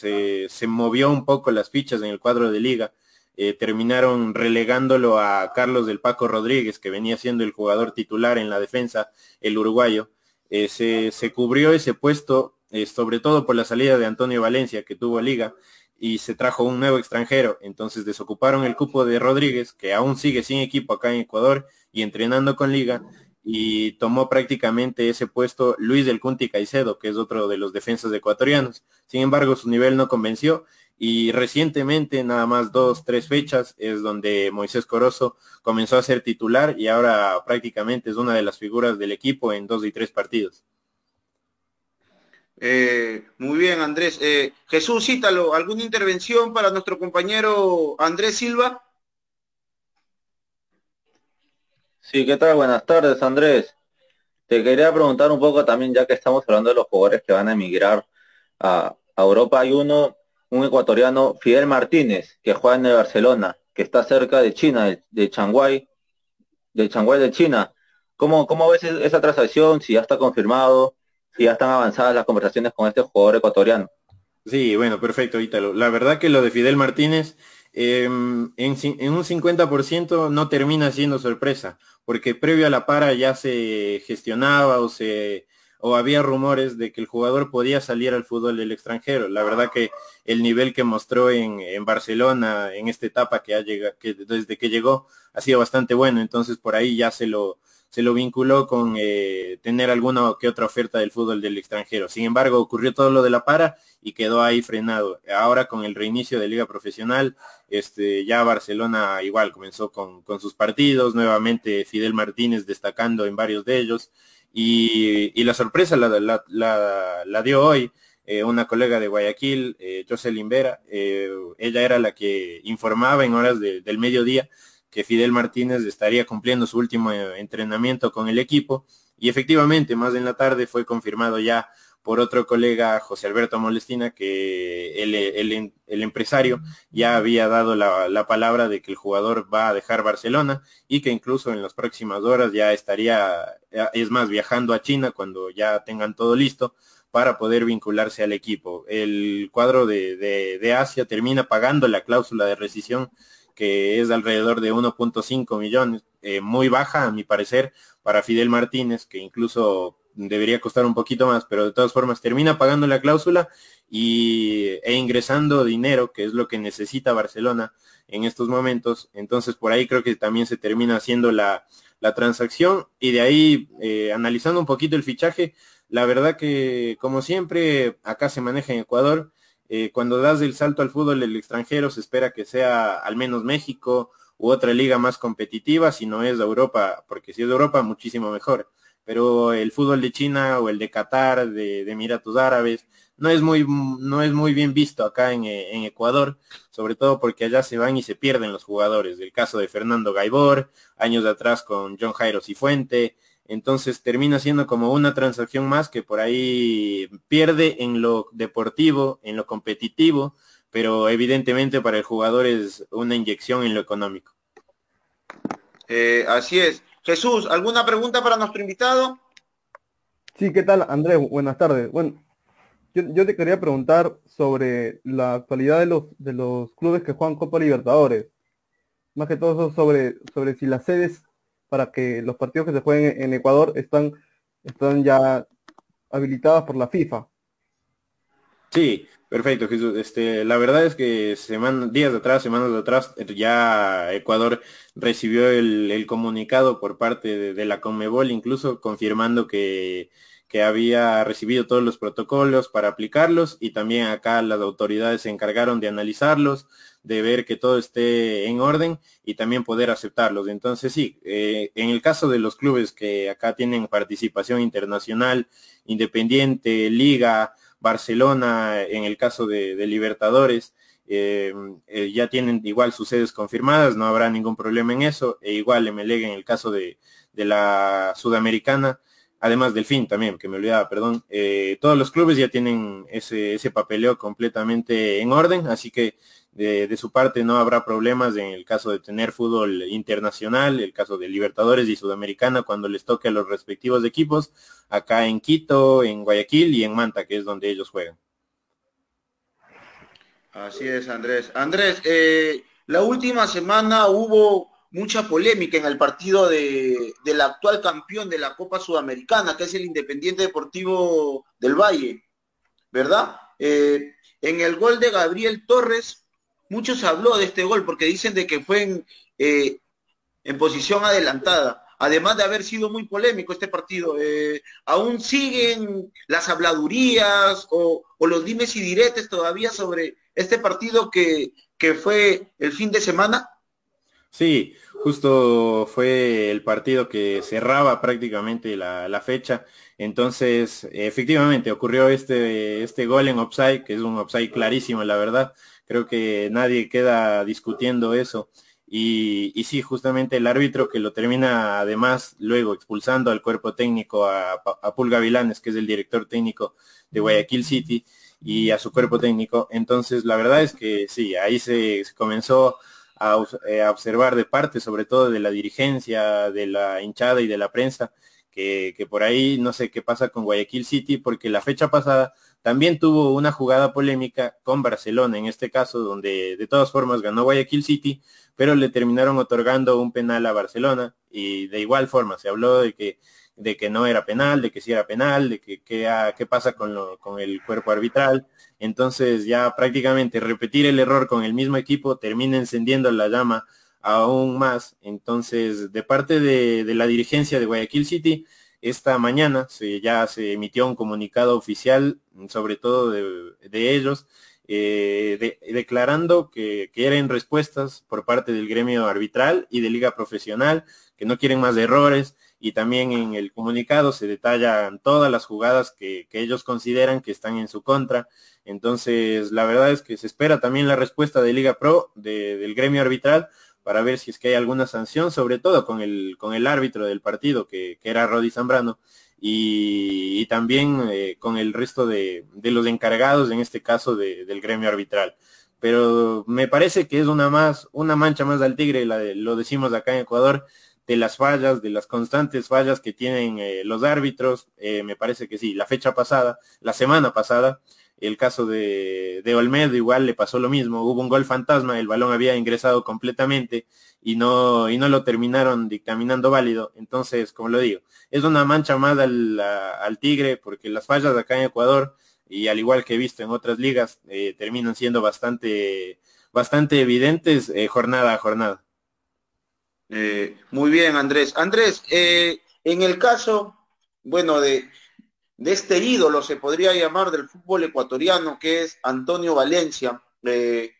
S6: se, movió un poco las fichas en el cuadro de liga. Eh, terminaron relegándolo a Carlos del Paco Rodríguez, que venía siendo el jugador titular en la defensa, el uruguayo. Eh, se, se, cubrió ese puesto, sobre todo por la salida de Antonio Valencia, que tuvo liga, y se trajo un nuevo extranjero. Entonces desocuparon el cupo de Rodríguez, que aún sigue sin equipo acá en Ecuador y entrenando con liga, y tomó prácticamente ese puesto Luis del Cunti Caicedo, que es otro de los defensas ecuatorianos. Sin embargo, su nivel no convenció y recientemente, nada más dos, tres fechas, es donde Moisés Corozo comenzó a ser titular y ahora prácticamente es una de las figuras del equipo en dos y tres partidos.
S1: Eh, muy bien, Andrés. Eh, Jesús, cítalo, ¿alguna intervención para nuestro compañero Andrés Silva?
S3: Sí, ¿qué tal? Buenas tardes, Andrés. Te quería preguntar un poco también, ya que estamos hablando de los jugadores que van a emigrar a, Europa, hay uno, un ecuatoriano, Fidel Martínez, que juega en el Barcelona, que está cerca de China, de, de de Shanghái de China. ¿Cómo, ¿Cómo ves esa transacción? Si ya está confirmado, si ya están avanzadas las conversaciones con este jugador ecuatoriano.
S6: Sí, bueno, perfecto, Ítalo. La verdad que lo de Fidel Martínez em, en, en, un 50% no termina siendo sorpresa, porque previo a la para ya se gestionaba o se o había rumores de que el jugador podía salir al fútbol del extranjero. La verdad que el nivel que mostró en, en Barcelona en esta etapa que ha llegado, que desde que llegó ha sido bastante bueno, entonces por ahí ya se lo se lo vinculó con eh, tener alguna que otra oferta del fútbol del extranjero. Sin embargo, ocurrió todo lo de la para y quedó ahí frenado. Ahora con el reinicio de Liga Profesional, este, ya Barcelona igual comenzó con, con sus partidos, nuevamente Fidel Martínez destacando en varios de ellos Y, la sorpresa la, dio hoy eh, una colega de Guayaquil, eh, Jocelyn Vera. Eh, ella era la que informaba en horas del mediodía que Fidel Martínez estaría cumpliendo su último entrenamiento con el equipo. Y efectivamente, más en la tarde fue confirmado ya por otro colega, José Alberto Molestina, que el, empresario ya había dado la, palabra de que el jugador va a dejar Barcelona y que incluso en las próximas horas ya estaría, es más, viajando a China cuando ya tengan todo listo para poder vincularse al equipo. El cuadro de, Asia termina pagando la cláusula de rescisión que es alrededor de 1.5 millones, eh, muy baja a mi parecer para Fidel Martínez, que incluso debería costar un poquito más, pero de todas formas termina pagando la cláusula y, e ingresando dinero, que es lo que necesita Barcelona en estos momentos. Entonces por ahí creo que también se termina haciendo la, la transacción y de ahí eh, analizando un poquito el fichaje, la verdad que como siempre acá se maneja en Ecuador, eh, cuando das el salto al fútbol el extranjero se espera que sea al menos México u otra liga más competitiva, si no es de Europa, porque si es de Europa muchísimo mejor pero el fútbol de China o el de Qatar, de, Emiratos Árabes, no es muy, no es muy bien visto acá en, Ecuador, sobre todo porque allá se van y se pierden los jugadores. El caso de Fernando Gaibor, años atrás con John Jairo Cifuente, entonces termina siendo como una transacción más que por ahí pierde en lo deportivo, en lo competitivo, pero evidentemente para el jugador es una inyección en lo económico.
S1: Eh, así es. Jesús, ¿alguna pregunta para nuestro invitado?
S2: Sí, ¿qué tal, Andrés? Buenas tardes. Bueno, yo, te quería preguntar sobre la actualidad de los, de los clubes que juegan Copa Libertadores. Más que todo sobre, sobre si las sedes para que los partidos que se jueguen en Ecuador están, están ya habilitadas por la FIFA.
S6: Sí, perfecto, Jesús. Este, la verdad es que días atrás, semanas atrás, ya Ecuador recibió el, comunicado por parte de, la Conmebol, incluso confirmando que, había recibido todos los protocolos para aplicarlos y también acá las autoridades se encargaron de analizarlos, de ver que todo esté en orden y también poder aceptarlos. Entonces sí, eh, en el caso de los clubes que acá tienen participación internacional, independiente, liga, Barcelona en el caso de, Libertadores. Eh, eh, ya tienen igual sus sedes confirmadas, no habrá ningún problema en eso, e igual MLEG en el caso de, la Sudamericana, además del fin también, que me olvidaba, perdón, eh, todos los clubes ya tienen ese, ese papeleo completamente en orden, así que de, su parte no habrá problemas en el caso de tener fútbol internacional, el caso de Libertadores y Sudamericana cuando les toque a los respectivos equipos, acá en Quito, en Guayaquil y en Manta, que es donde ellos juegan.
S1: Así es, Andrés. Andrés, eh, la última semana hubo mucha polémica en el partido de, del actual campeón de la Copa Sudamericana, que es el Independiente Deportivo del Valle, ¿verdad? Eh, en el gol de Gabriel Torres, muchos habló de este gol porque dicen de que fue en, eh, posición adelantada. Además de haber sido muy polémico este partido, eh, ¿aún siguen las habladurías o, los dimes y diretes todavía sobre este partido que, que fue el fin de semana?
S6: Sí, justo fue el partido que cerraba prácticamente la, la, fecha. Entonces, efectivamente, ocurrió este, este gol en offside, que es un offside clarísimo, la verdad. Creo que nadie queda discutiendo eso. Y, y, sí, justamente el árbitro que lo termina además luego expulsando al cuerpo técnico a, a Pulga Vilanes, que es el director técnico de Guayaquil City, y a su cuerpo técnico. Entonces, la verdad es que sí, ahí se, comenzó a, eh, a, observar de parte, sobre todo de la dirigencia, de la hinchada y de la prensa, que, que por ahí no sé qué pasa con Guayaquil City, porque la fecha pasada también tuvo una jugada polémica con Barcelona, en este caso, donde de todas formas ganó Guayaquil City, pero le terminaron otorgando un penal a Barcelona y de igual forma se habló de que de que no era penal, de que sí era penal, de que qué pasa con, lo, con el cuerpo arbitral. Entonces ya prácticamente repetir el error con el mismo equipo termina encendiendo la llama aún más. Entonces, de parte de, de la dirigencia de Guayaquil City, esta mañana se, ya se emitió un comunicado oficial, sobre todo de, ellos, eh, declarando que quieren respuestas por parte del gremio arbitral y de liga profesional, que no quieren más errores y también en el comunicado se detallan todas las jugadas que, ellos consideran que están en su contra. Entonces, la verdad es que se espera también la respuesta de Liga Pro, del gremio arbitral, para ver si es que hay alguna sanción, sobre todo con el, con el árbitro del partido, que, era Rodi Zambrano, y, también eh, con el resto de, los encargados, en este caso del gremio arbitral. Pero me parece que es una más, una mancha más del tigre, lo decimos acá en Ecuador, de las fallas, de las constantes fallas que tienen eh, los árbitros. Eh, me parece que sí, la fecha pasada, la semana pasada, el caso de, de Olmedo igual le pasó lo mismo. Hubo un gol fantasma, el balón había ingresado completamente y no, y no lo terminaron dictaminando válido. Entonces, como lo digo, es una mancha más al, al Tigre porque las fallas acá en Ecuador y al igual que he visto en otras ligas, eh, terminan siendo bastante, bastante evidentes jornada a jornada.
S1: Eh, muy bien, Andrés. Andrés, eh, en el caso, bueno, de, de, este ídolo, se podría llamar, del fútbol ecuatoriano, que es Antonio Valencia, eh,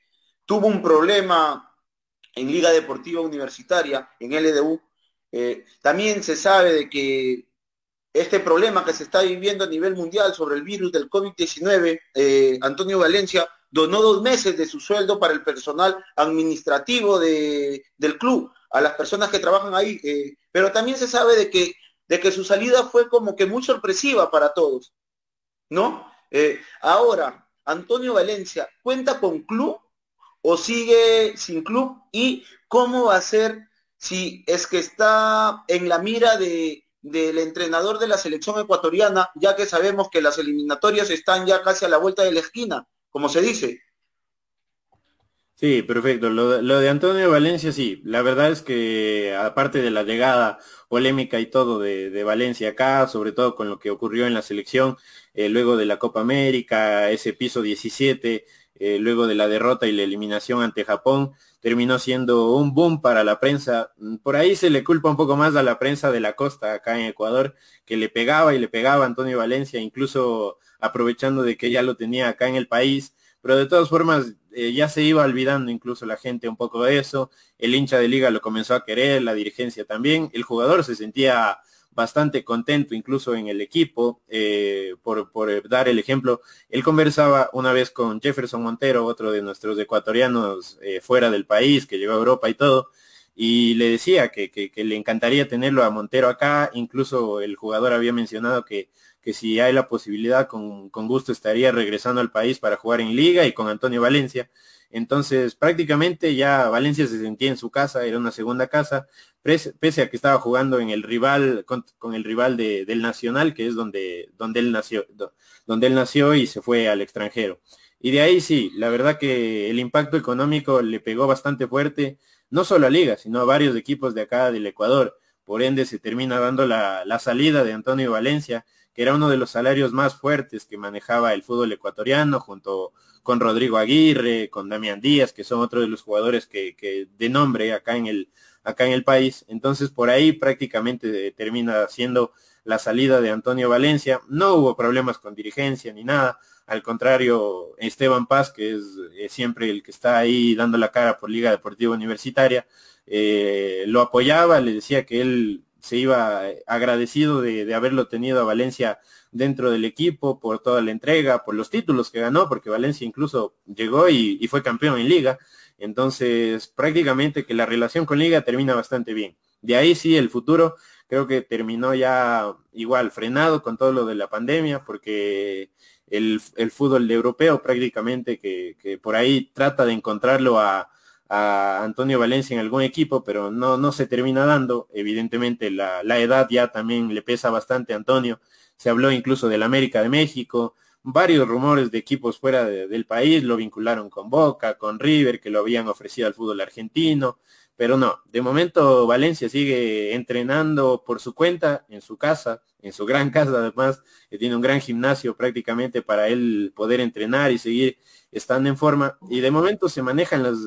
S1: tuvo un problema en Liga Deportiva Universitaria, en LDU. también se sabe de que este problema que se está viviendo a nivel mundial sobre el virus del COVID-19, Antonio Valencia donó dos meses de su sueldo para el personal administrativo de, del club a las personas que trabajan ahí, eh, pero también se sabe de que, de que su salida fue como que muy sorpresiva para todos, ¿no? Eh, ahora, Antonio Valencia, ¿cuenta con club o sigue sin club? ¿Y cómo va a ser si es que está en la mira de, del entrenador de la selección ecuatoriana, ya que sabemos que las eliminatorias están ya casi a la vuelta de la esquina, como se dice?
S6: Sí, perfecto. Lo, de Antonio Valencia, sí. La verdad es que aparte de la llegada polémica y todo de, Valencia acá, sobre todo con lo que ocurrió en la selección, eh, luego de la Copa América, ese piso 17, eh, luego de la derrota y la eliminación ante Japón, terminó siendo un boom para la prensa. Por ahí se le culpa un poco más a la prensa de la costa acá en Ecuador, que le pegaba y le pegaba a Antonio Valencia, incluso aprovechando de que ya lo tenía acá en el país pero de todas formas eh, ya se iba olvidando incluso la gente un poco de eso, el hincha de liga lo comenzó a querer, la dirigencia también, el jugador se sentía bastante contento incluso en el equipo, eh, por, por, dar el ejemplo, él conversaba una vez con Jefferson Montero, otro de nuestros ecuatorianos eh, fuera del país, que llegó a Europa y todo, y le decía que, que, le encantaría tenerlo a Montero acá, incluso el jugador había mencionado que que si hay la posibilidad, con, gusto estaría regresando al país para jugar en liga y con Antonio Valencia. Entonces, prácticamente ya Valencia se sentía en su casa, era una segunda casa, pese a que estaba jugando en el rival, con, el rival del Nacional, que es donde, donde, él nació, donde nació y se fue al extranjero. Y de ahí sí, la verdad que el impacto económico le pegó bastante fuerte, no solo a Liga, sino a varios equipos de acá del Ecuador. Por ende, se termina dando la, la salida de Antonio Valencia, que era uno de los salarios más fuertes que manejaba el fútbol ecuatoriano, junto con Rodrigo Aguirre, con Damián Díaz, que son otros de los jugadores que, de nombre acá en el acá en el país. Entonces por ahí prácticamente termina siendo la salida de Antonio Valencia. No hubo problemas con dirigencia ni nada. Al contrario, Esteban Paz, que es, siempre el que está ahí dando la cara por Liga Deportiva Universitaria, eh, lo apoyaba, le decía que él se iba eh, agradecido de, haberlo tenido a Valencia dentro del equipo por toda la entrega, por los títulos que ganó, porque Valencia incluso llegó y, fue campeón en liga. Entonces, prácticamente que la relación con liga termina bastante bien. De ahí sí, el futuro creo que terminó ya igual frenado con todo lo de la pandemia, porque el, fútbol europeo prácticamente que, que por ahí trata de encontrarlo a, a Antonio Valencia en algún equipo, pero no, no se termina dando. Evidentemente la, edad ya también le pesa bastante a Antonio. Se habló incluso del América de México, varios rumores de equipos fuera del país, lo vincularon con Boca, con River, que lo habían ofrecido al fútbol argentino, pero no, de momento Valencia sigue entrenando por su cuenta, en su casa, en su gran casa además, que tiene un gran gimnasio prácticamente para él poder entrenar y seguir están en forma. Y de momento se manejan las,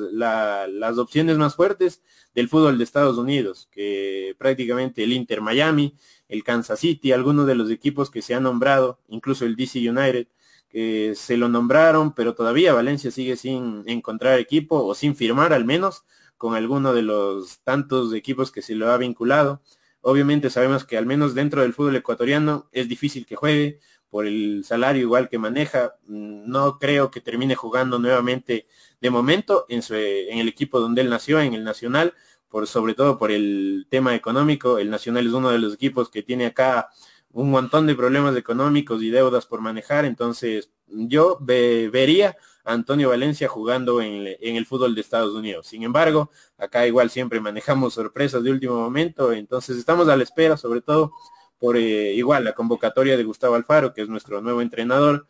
S6: las opciones más fuertes del fútbol de Estados Unidos, que prácticamente el Inter Miami, el Kansas City, algunos de los equipos que se han nombrado, incluso el DC United, que se lo nombraron, pero todavía Valencia sigue sin encontrar equipo o sin firmar al menos con alguno de los tantos equipos que se lo ha vinculado. obviamente sabemos que al menos dentro del fútbol ecuatoriano es difícil que juegue por el salario igual que maneja. Mm, no creo que termine jugando nuevamente de momento en, en el equipo donde él nació, en el Nacional, por, sobre todo por el tema económico. El Nacional es uno de los equipos que tiene acá un montón de problemas económicos y deudas por manejar, entonces yo vería a Antonio Valencia jugando en, el fútbol de Estados Unidos. Sin embargo, acá igual siempre manejamos sorpresas de último momento, entonces estamos a la espera, sobre todo por eh, igual la convocatoria de Gustavo Alfaro, que es nuestro nuevo entrenador.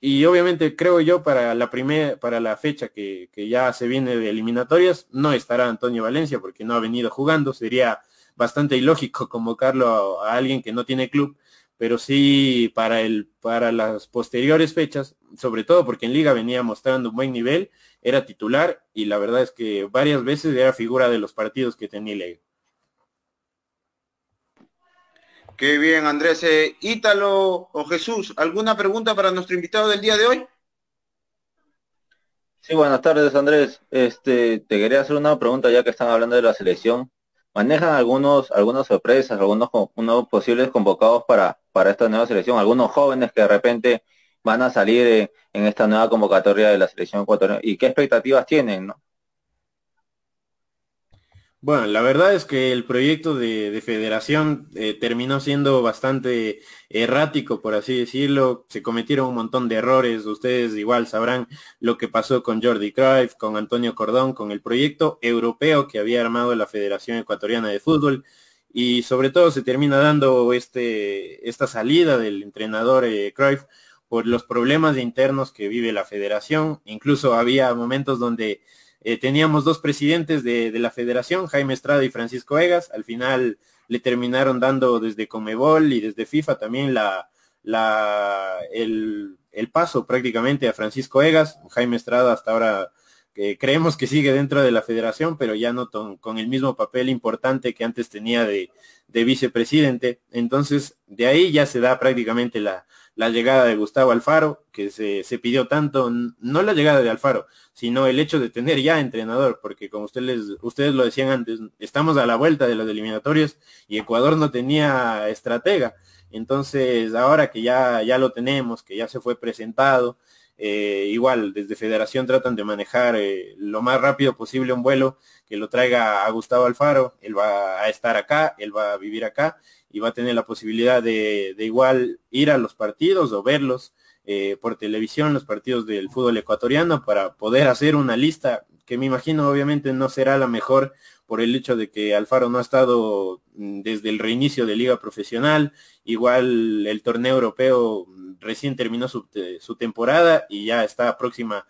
S6: Y obviamente creo yo para la primera, para la fecha que, que ya se viene de eliminatorias, no estará Antonio Valencia porque no ha venido jugando. Sería bastante ilógico convocarlo a, alguien que no tiene club, pero sí para el para las posteriores fechas, sobre todo porque en liga venía mostrando un buen nivel, era titular y la verdad es que varias veces era figura de los partidos que tenía liga.
S1: Qué bien, Andrés. Eh, Ítalo o Jesús, ¿alguna pregunta para nuestro invitado del día de hoy?
S3: Sí, buenas tardes, Andrés. Este, te quería hacer una pregunta ya que están hablando de la selección manejan algunos, algunas sorpresas, algunos unos posibles convocados para, para esta nueva selección, algunos jóvenes que de repente van a salir en, esta nueva convocatoria de la selección ecuatoriana y qué expectativas tienen, ¿no?
S6: Bueno, la verdad es que el proyecto de, federación eh, terminó siendo bastante errático, por así decirlo. Se cometieron un montón de errores. Ustedes igual sabrán lo que pasó con Jordi Cruyff, con Antonio Cordón, con el proyecto europeo que había armado la Federación Ecuatoriana de Fútbol. Y sobre todo se termina dando este, esta salida del entrenador eh, Cruyff por los problemas internos que vive la federación. Incluso había momentos donde eh, teníamos dos presidentes de, la federación, Jaime Estrada y Francisco Egas. Al final le terminaron dando desde Comebol y desde FIFA también la, la, el, paso prácticamente a Francisco Egas. Jaime Estrada hasta ahora que creemos que sigue dentro de la federación, pero ya no con el mismo papel importante que antes tenía de, de vicepresidente. Entonces, de ahí ya se da prácticamente la, la llegada de Gustavo Alfaro, que se, se, pidió tanto, no la llegada de Alfaro, sino el hecho de tener ya entrenador, porque como ustedes, ustedes lo decían antes, estamos a la vuelta de las eliminatorias y Ecuador no tenía estratega. Entonces, ahora que ya, ya lo tenemos, que ya se fue presentado, eh, igual desde Federación tratan de manejar eh, lo más rápido posible un vuelo que lo traiga a Gustavo Alfaro, él va a estar acá, él va a vivir acá y va a tener la posibilidad de, igual ir a los partidos o verlos eh, por televisión, los partidos del fútbol ecuatoriano, para poder hacer una lista que me imagino obviamente no será la mejor por el hecho de que Alfaro no ha estado mm, desde el reinicio de liga profesional, igual el torneo europeo mm, recién terminó su, su temporada y ya está próxima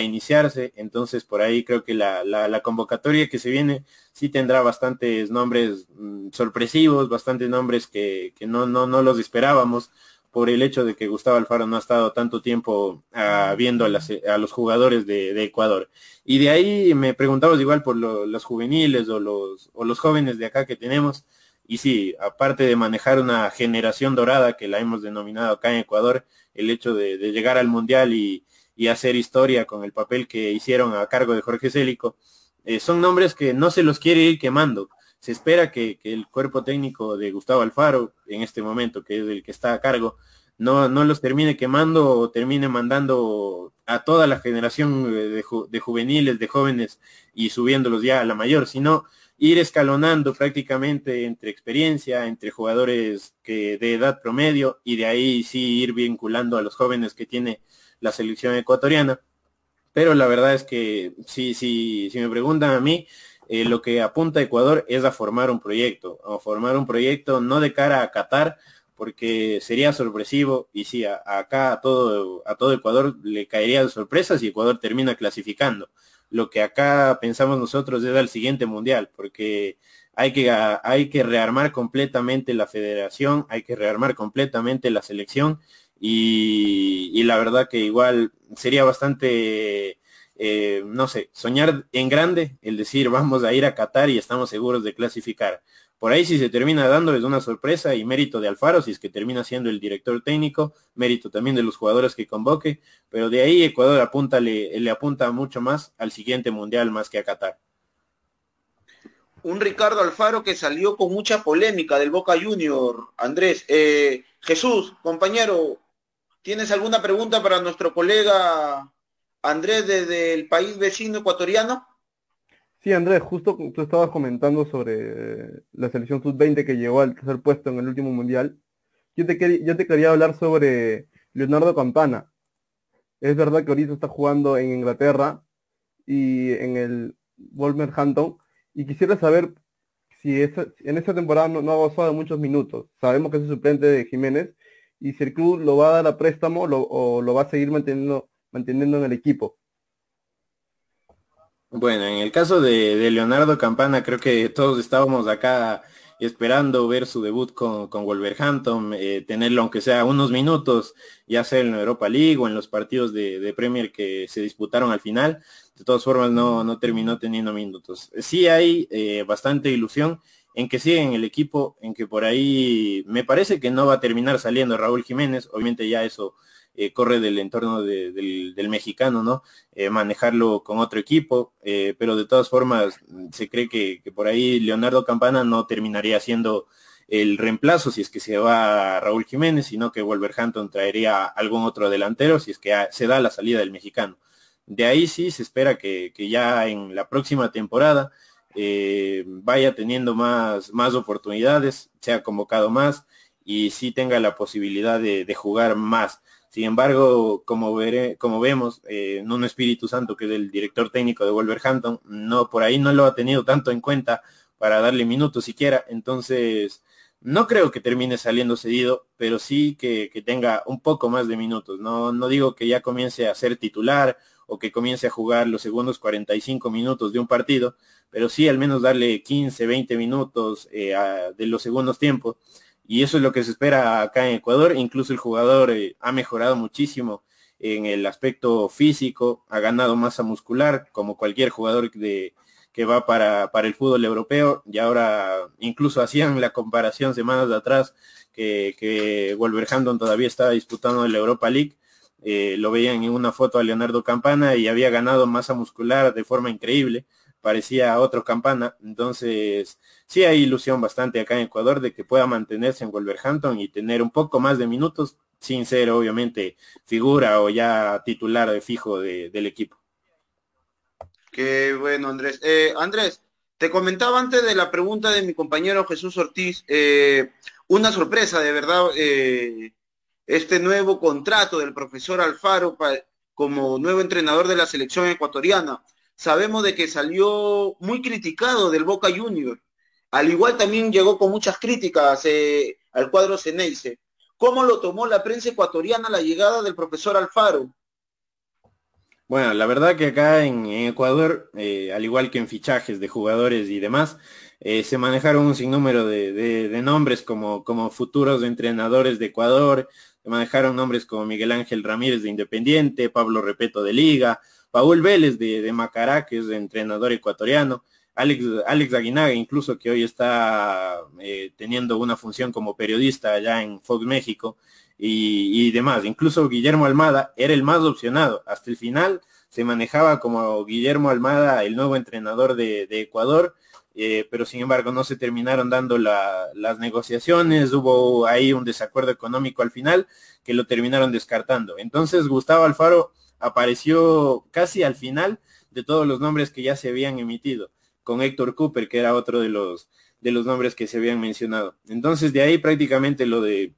S6: iniciarse, entonces por ahí creo que la, la, convocatoria que se viene sí tendrá bastantes nombres mm, sorpresivos, bastantes nombres que, que no, no, no los esperábamos por el hecho de que Gustavo Alfaro no ha estado tanto tiempo ah, viendo a, los jugadores de, Ecuador. Y de ahí me preguntamos igual por los juveniles o los, o los jóvenes de acá que tenemos. Y sí, aparte de manejar una generación dorada que la hemos denominado acá en Ecuador, el hecho de, llegar al Mundial y, hacer historia con el papel que hicieron a cargo de Jorge Célico, eh, son nombres que no se los quiere ir quemando. Se espera que, el cuerpo técnico de Gustavo Alfaro, en este momento, que es el que está a cargo, no, no los termine quemando o termine mandando a toda la generación de, juveniles, de jóvenes y subiéndolos ya a la mayor, sino ir escalonando prácticamente entre experiencia, entre jugadores que de edad promedio y de ahí sí ir vinculando a los jóvenes que tiene la selección ecuatoriana. Pero la verdad es que si, si, me preguntan a mí, eh, lo que apunta Ecuador es a formar un proyecto, a formar un proyecto no de cara a Qatar, porque sería sorpresivo y sí, acá a todo, a todo Ecuador le caería de sorpresa si Ecuador termina clasificando. Lo que acá pensamos nosotros es al siguiente mundial, porque hay que, hay que rearmar completamente la federación, hay que rearmar completamente la selección y, la verdad que igual sería bastante eh, no sé, soñar en grande, el decir vamos a ir a Qatar y estamos seguros de clasificar. Por ahí si se termina dándoles una sorpresa y mérito de Alfaro, si es que termina siendo el director técnico, mérito también de los jugadores que convoque, pero de ahí Ecuador apunta, le, le apunta mucho más al siguiente mundial más que a Qatar.
S1: un Ricardo Alfaro que salió con mucha polémica del Boca Junior, Andrés. Eh, Jesús, compañero, ¿tienes alguna pregunta para nuestro colega Andrés desde el país vecino ecuatoriano?
S2: Sí, Andrés, justo tú estabas comentando sobre la selección sub-20 que llegó al tercer puesto en el último mundial. Yo te, yo te quería hablar sobre Leonardo Campana. Es verdad que ahorita está jugando en Inglaterra y en el Wolverhampton y quisiera saber si en esta temporada no, ha gozado muchos minutos. Sabemos que es el suplente de Jiménez y si el club lo va a dar a préstamo o lo va a seguir manteniendo, manteniendo en el equipo.
S6: Bueno, en el caso de, Leonardo Campana, creo que todos estábamos acá esperando ver su debut con, Wolverhampton, eh, tenerlo aunque sea unos minutos, ya sea en la Europa League o en los partidos de Premier que se disputaron al final de todas formas no, no terminó teniendo minutos. Sí hay eh, bastante ilusión en que sigue en el equipo, en que por ahí me parece que no va a terminar saliendo Raúl Jiménez, obviamente ya eso eh, corre del entorno del, mexicano, ¿no? Eh, manejarlo con otro equipo, pero de todas formas se cree que, por ahí Leonardo Campana no terminaría siendo el reemplazo si es que se va Raúl Jiménez, sino que Wolverhampton traería algún otro delantero si es que se da la salida del mexicano. De ahí sí se espera que, ya en la próxima temporada eh, vaya teniendo más, más oportunidades, sea convocado más y sí tenga la posibilidad de, jugar más. Sin embargo, como, veré, como vemos, eh, Nuno Espíritu Santo, que es el director técnico de Wolverhampton, no, por ahí no lo ha tenido tanto en cuenta para darle minutos siquiera. Entonces, no creo que termine saliendo cedido, pero sí que, que, tenga un poco más de minutos. No, no digo que ya comience a ser titular o que comience a jugar los segundos 45 minutos de un partido, pero sí al menos darle 15, 20 minutos eh, de los segundos tiempos. Y eso es lo que se espera acá en Ecuador. Incluso el jugador eh, ha mejorado muchísimo en el aspecto físico, ha ganado masa muscular, como cualquier jugador de, que va para, para el fútbol europeo. Y ahora incluso hacían la comparación semanas atrás que, que Wolverhampton todavía estaba disputando la Europa League eh, lo veían en una foto a Leonardo Campana y había ganado masa muscular de forma increíble, parecía otro Campana, entonces sí hay ilusión bastante acá en Ecuador de que pueda mantenerse en Wolverhampton y tener un poco más de minutos sin ser obviamente figura o ya titular de fijo del equipo.
S1: Qué bueno, Andrés. Eh, Andrés, te comentaba antes de la pregunta de mi compañero Jesús Ortiz, eh, una sorpresa de verdad este nuevo contrato del profesor Alfaro como nuevo entrenador de la selección ecuatoriana. Sabemos de que salió muy criticado del Boca Junior. Al igual también llegó con muchas críticas eh, al cuadro Ceneice. ¿Cómo lo tomó la prensa ecuatoriana la llegada del profesor Alfaro?
S6: Bueno, la verdad que acá en, Ecuador, eh, al igual que en fichajes de jugadores y demás, eh, se manejaron un sinnúmero de, de, nombres como, como futuros entrenadores de Ecuador, manejaron nombres como Miguel Ángel Ramírez de Independiente, Pablo Repeto de Liga, Paul Vélez de, Macará, que es entrenador ecuatoriano, Alex, Alex Aguinaga, incluso que hoy está eh, teniendo una función como periodista allá en Fox México y, demás. Incluso Guillermo Almada era el más opcionado. Hasta el final se manejaba como Guillermo Almada, el nuevo entrenador de Ecuador, eh, pero sin embargo no se terminaron dando las negociaciones, hubo ahí un desacuerdo económico al final que lo terminaron descartando. Entonces Gustavo Alfaro apareció casi al final de todos los nombres que ya se habían emitido, con Héctor Cooper, que era otro de los, de los nombres que se habían mencionado. Entonces de ahí prácticamente lo de,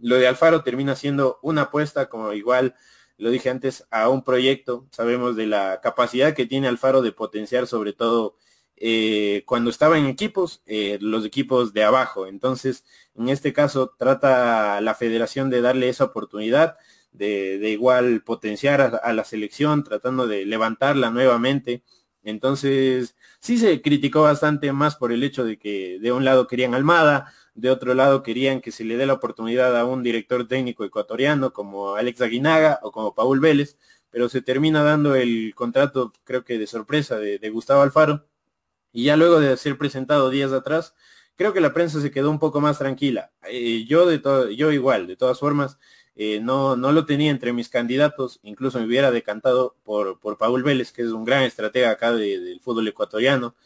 S6: lo de Alfaro termina siendo una apuesta, como igual lo dije antes, a un proyecto. Sabemos de la capacidad que tiene Alfaro de potenciar sobre todo eh, cuando estaba en equipos, eh, los equipos de abajo. Entonces, en este caso, trata la federación de darle esa oportunidad de, igual potenciar a, la selección, tratando de levantarla nuevamente. Entonces, sí se criticó bastante más por el hecho de que de un lado querían Almada, de otro lado querían que se le dé la oportunidad a un director técnico ecuatoriano como Alex Aguinaga o como Paul Vélez, pero se termina dando el contrato, creo que de sorpresa, de Gustavo Alfaro, y ya luego de ser presentado días atrás, creo que la prensa se quedó un poco más tranquila. Eh, yo de yo igual, de todas formas, eh, no, no lo tenía entre mis candidatos, incluso me hubiera decantado por, por Paul Vélez, que es un gran estratega acá del fútbol ecuatoriano,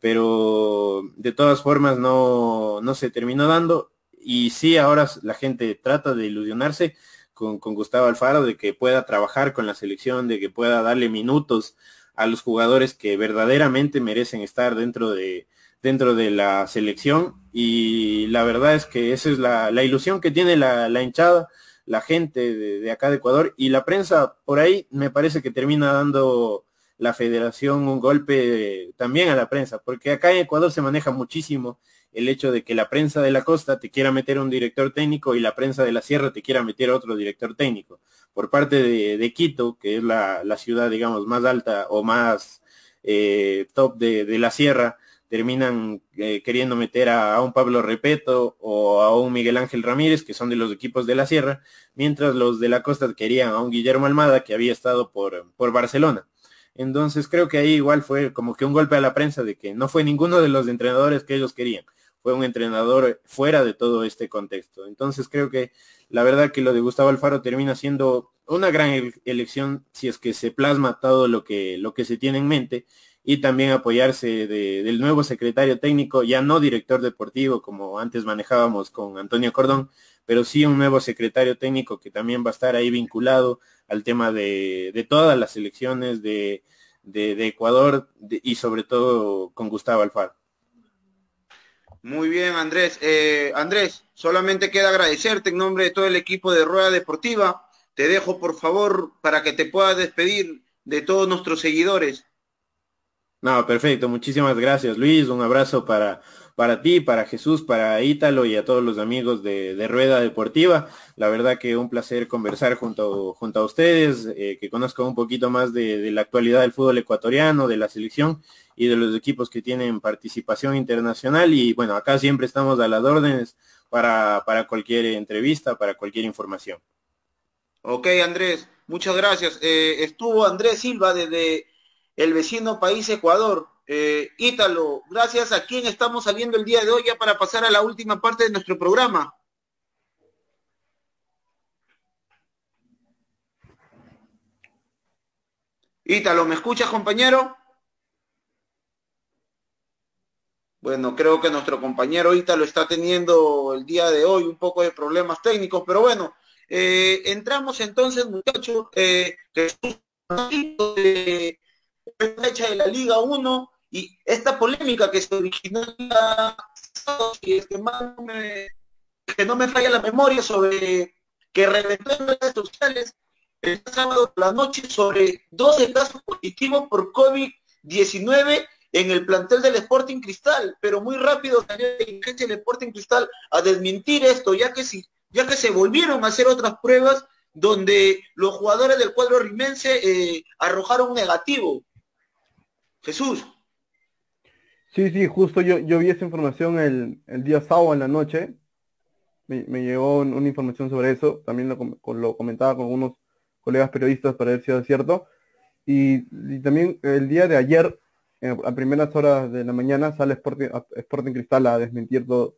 S6: pero de todas formas no, no se terminó dando. Y sí ahora la gente trata de ilusionarse con, con, Gustavo Alfaro de que pueda trabajar con la selección, de que pueda darle minutos a los jugadores que verdaderamente merecen estar dentro de, dentro de la selección. Y la verdad es que esa es la, la ilusión que tiene la hinchada, la gente de, acá de Ecuador y la prensa por ahí me parece que termina dando la federación un golpe también a la prensa, porque acá en Ecuador se maneja muchísimo el hecho de que la prensa de la costa te quiera meter un director técnico y la prensa de la sierra te quiera meter otro director técnico. Por parte de, de Quito, que es la, la, ciudad, digamos, más alta o más eh, top de, de, la sierra, terminan eh, queriendo meter a, a, un Pablo Repeto o a un Miguel Ángel Ramírez, que son de los equipos de la sierra, mientras los de la costa querían a un Guillermo Almada, que había estado por, por Barcelona. Entonces creo que ahí igual fue como que un golpe a la prensa de que no fue ninguno de los entrenadores que ellos querían fue un entrenador fuera de todo este contexto. Entonces creo que la verdad que lo de Gustavo Alfaro termina siendo una gran elección si es que se plasma todo lo que, lo que se tiene en mente y también apoyarse de, del nuevo secretario técnico, ya no director deportivo como antes manejábamos con Antonio Cordón, pero sí un nuevo secretario técnico que también va a estar ahí vinculado al tema de, de todas las elecciones de, de, de Ecuador y sobre todo con Gustavo Alfaro.
S1: Muy bien, Andrés. Eh, Andrés, solamente queda agradecerte en nombre de todo el equipo de Rueda Deportiva. Te dejo, por favor, para que te puedas despedir de todos nuestros seguidores.
S6: No, perfecto. Muchísimas gracias, Luis. Un abrazo para, para ti, para Jesús, para Ítalo y a todos los amigos de, de Rueda Deportiva. La verdad que un placer conversar junto, junto a ustedes, eh, que conozcan un poquito más de, de la actualidad del fútbol ecuatoriano, de la selección y de los equipos que tienen participación internacional. Y bueno, acá siempre estamos a las órdenes para, para cualquier entrevista, para cualquier información.
S1: Ok, Andrés, muchas gracias. Eh, estuvo Andrés Silva desde el vecino país Ecuador. Eh, Ítalo, gracias a quien estamos saliendo el día de hoy ya para pasar a la última parte de nuestro programa. Ítalo, ¿me escuchas, compañero? Bueno, creo que nuestro compañero Ítalo está teniendo el día de hoy un poco de problemas técnicos, pero bueno, eh, entramos entonces, muchachos, eh, de fecha de la Liga 1 y esta polémica que se originó y es que, no me, que no me falla la memoria sobre que reventó en redes sociales el sábado por la noche sobre 12 casos positivos por COVID-19 en el plantel del Sporting Cristal, pero muy rápido salió el Sporting Cristal a desmentir esto, ya que, si, ya que se volvieron a hacer otras pruebas donde los jugadores del cuadro rimense eh, arrojaron negativo. Jesús.
S2: Sí, sí, justo yo, yo vi esa información el, el día sábado en la noche. Me, me llegó un, una información sobre eso. También lo, lo, comentaba con unos colegas periodistas para ver si era cierto. Y, y también el día de ayer a primeras horas de la mañana sale Sporting, Sporting Cristal a desmentir todo,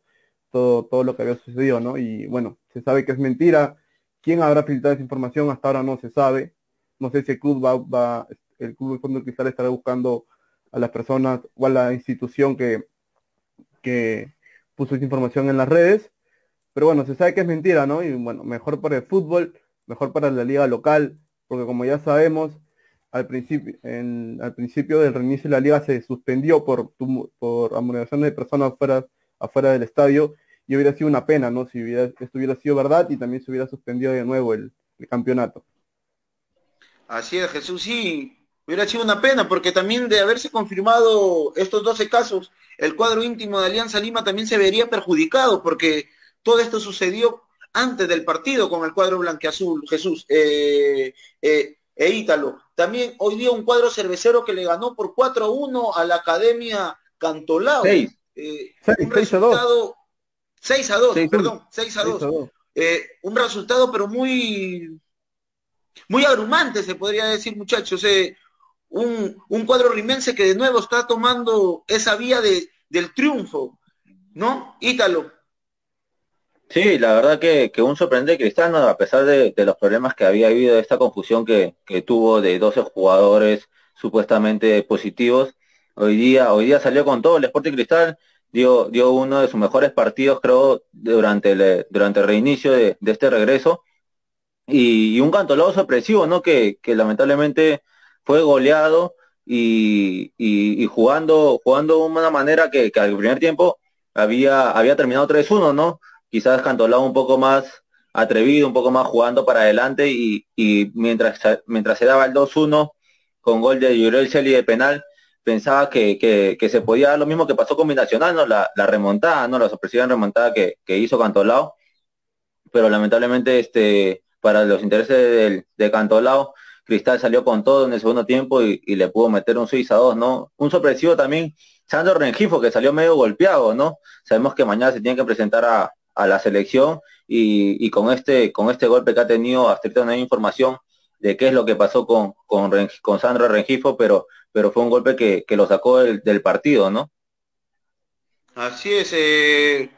S2: todo, todo lo que había sucedido, ¿no? Y bueno, se sabe que es mentira. ¿Quién habrá filtrado esa información? Hasta ahora no se sabe. No sé si el club va, va el club de Fondo Cristal estará buscando a las personas o a la institución que, que puso esa información en las redes. Pero bueno, se sabe que es mentira, ¿no? Y bueno, mejor para el fútbol, mejor para la liga local, porque como ya sabemos, al principio, en, al principio del reinicio de la liga se suspendió por, por amonestación de personas afuera, afuera del estadio y hubiera sido una pena, ¿no? Si hubiera, esto hubiera sido verdad y también se hubiera suspendido de nuevo el, el campeonato.
S1: Así es, Jesús, sí, hubiera sido una pena porque también de haberse confirmado estos 12 casos, el cuadro íntimo de Alianza Lima también se vería perjudicado porque todo esto sucedió antes del partido con el cuadro blanqueazul, Jesús. Eh, eh, e Ítalo. También hoy día un cuadro cervecero que le ganó por 4-1 a la Academia Cantolao.
S2: Seis. Eh, seis, un seis resultado,
S1: 6 a 2, perdón, 6 a 2. Eh, un resultado pero muy muy abrumante se podría decir muchachos. Un, un cuadro rimense que de nuevo está tomando esa vía de, del triunfo, ¿no? Ítalo.
S3: Sí, la verdad que, que un sorprendente Cristiano, a pesar de, de, los problemas que había habido, de esta confusión que, que tuvo de 12 jugadores supuestamente positivos, Hoy día, hoy día salió con todo el Sporting Cristal, dio, dio uno de sus mejores partidos, creo, durante el, durante reinicio de, este regreso. Y, un cantolado sorpresivo, ¿no? Que, que lamentablemente fue goleado y, y, jugando, jugando de una manera que, que al primer tiempo había, había terminado 3-1, ¿no? Quizás Cantolao un poco más atrevido, un poco más jugando para adelante y, y mientras, mientras se daba el 2-1 con gol de Yurel Celi de penal, pensaba que, que, se podía dar lo mismo que pasó con Binacional, ¿no? La, remontada, ¿no? La sorpresiva remontada que, que hizo Cantolao, pero lamentablemente este para los intereses del, de Cantolao, Cristal salió con todo en el segundo tiempo y, y le pudo meter un Suiza 2, ¿no? Un sorpresivo también Sandro Rengifo, que salió medio golpeado, ¿no? Sabemos que mañana se tiene que presentar a, la selección y, con este con este golpe que ha tenido, hasta ahorita no hay información de qué es lo que pasó con, con, con Sandro Rengifo, pero, pero fue un golpe que, lo sacó del, partido, ¿no?
S1: Así es, eh,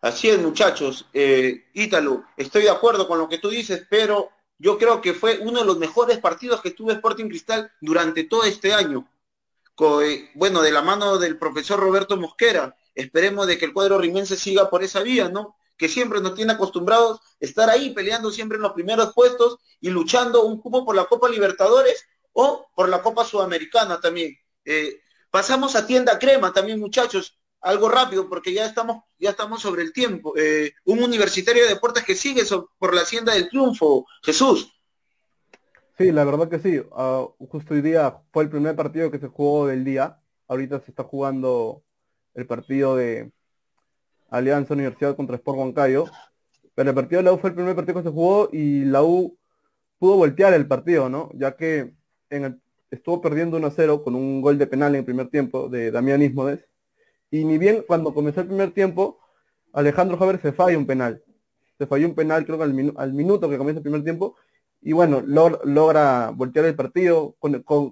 S1: así es, muchachos. Eh, Ítalo, estoy de acuerdo con lo que tú dices, pero yo creo que fue uno de los mejores partidos que tuvo Sporting Cristal durante todo este año. Eh, bueno, de la mano del profesor Roberto Mosquera. Esperemos de que el cuadro rimense siga por esa vía, ¿no? Que siempre nos tiene acostumbrados estar ahí peleando siempre en los primeros puestos y luchando un cupo por la Copa Libertadores o por la Copa Sudamericana también. Eh, pasamos a tienda crema también, muchachos. Algo rápido porque ya estamos, ya estamos sobre el tiempo. Eh, un universitario de deportes que sigue por la hacienda del triunfo, Jesús.
S2: Sí, la verdad que sí. Ah, justo hoy día fue el primer partido que se jugó del día. Ahorita se está jugando el partido de Alianza Universidad contra Sport Huancayo. Pero el partido de la U fue el primer partido que se jugó y la U pudo voltear el partido, ¿no? Ya que estuvo perdiendo 1-0 con un gol de penal en el primer tiempo de Damián Ismodes. Y ni bien cuando comenzó el primer tiempo, Alejandro Javier se falla un penal. Se falló un penal creo que al, minuto que comienza el primer tiempo y bueno, logra voltear el partido,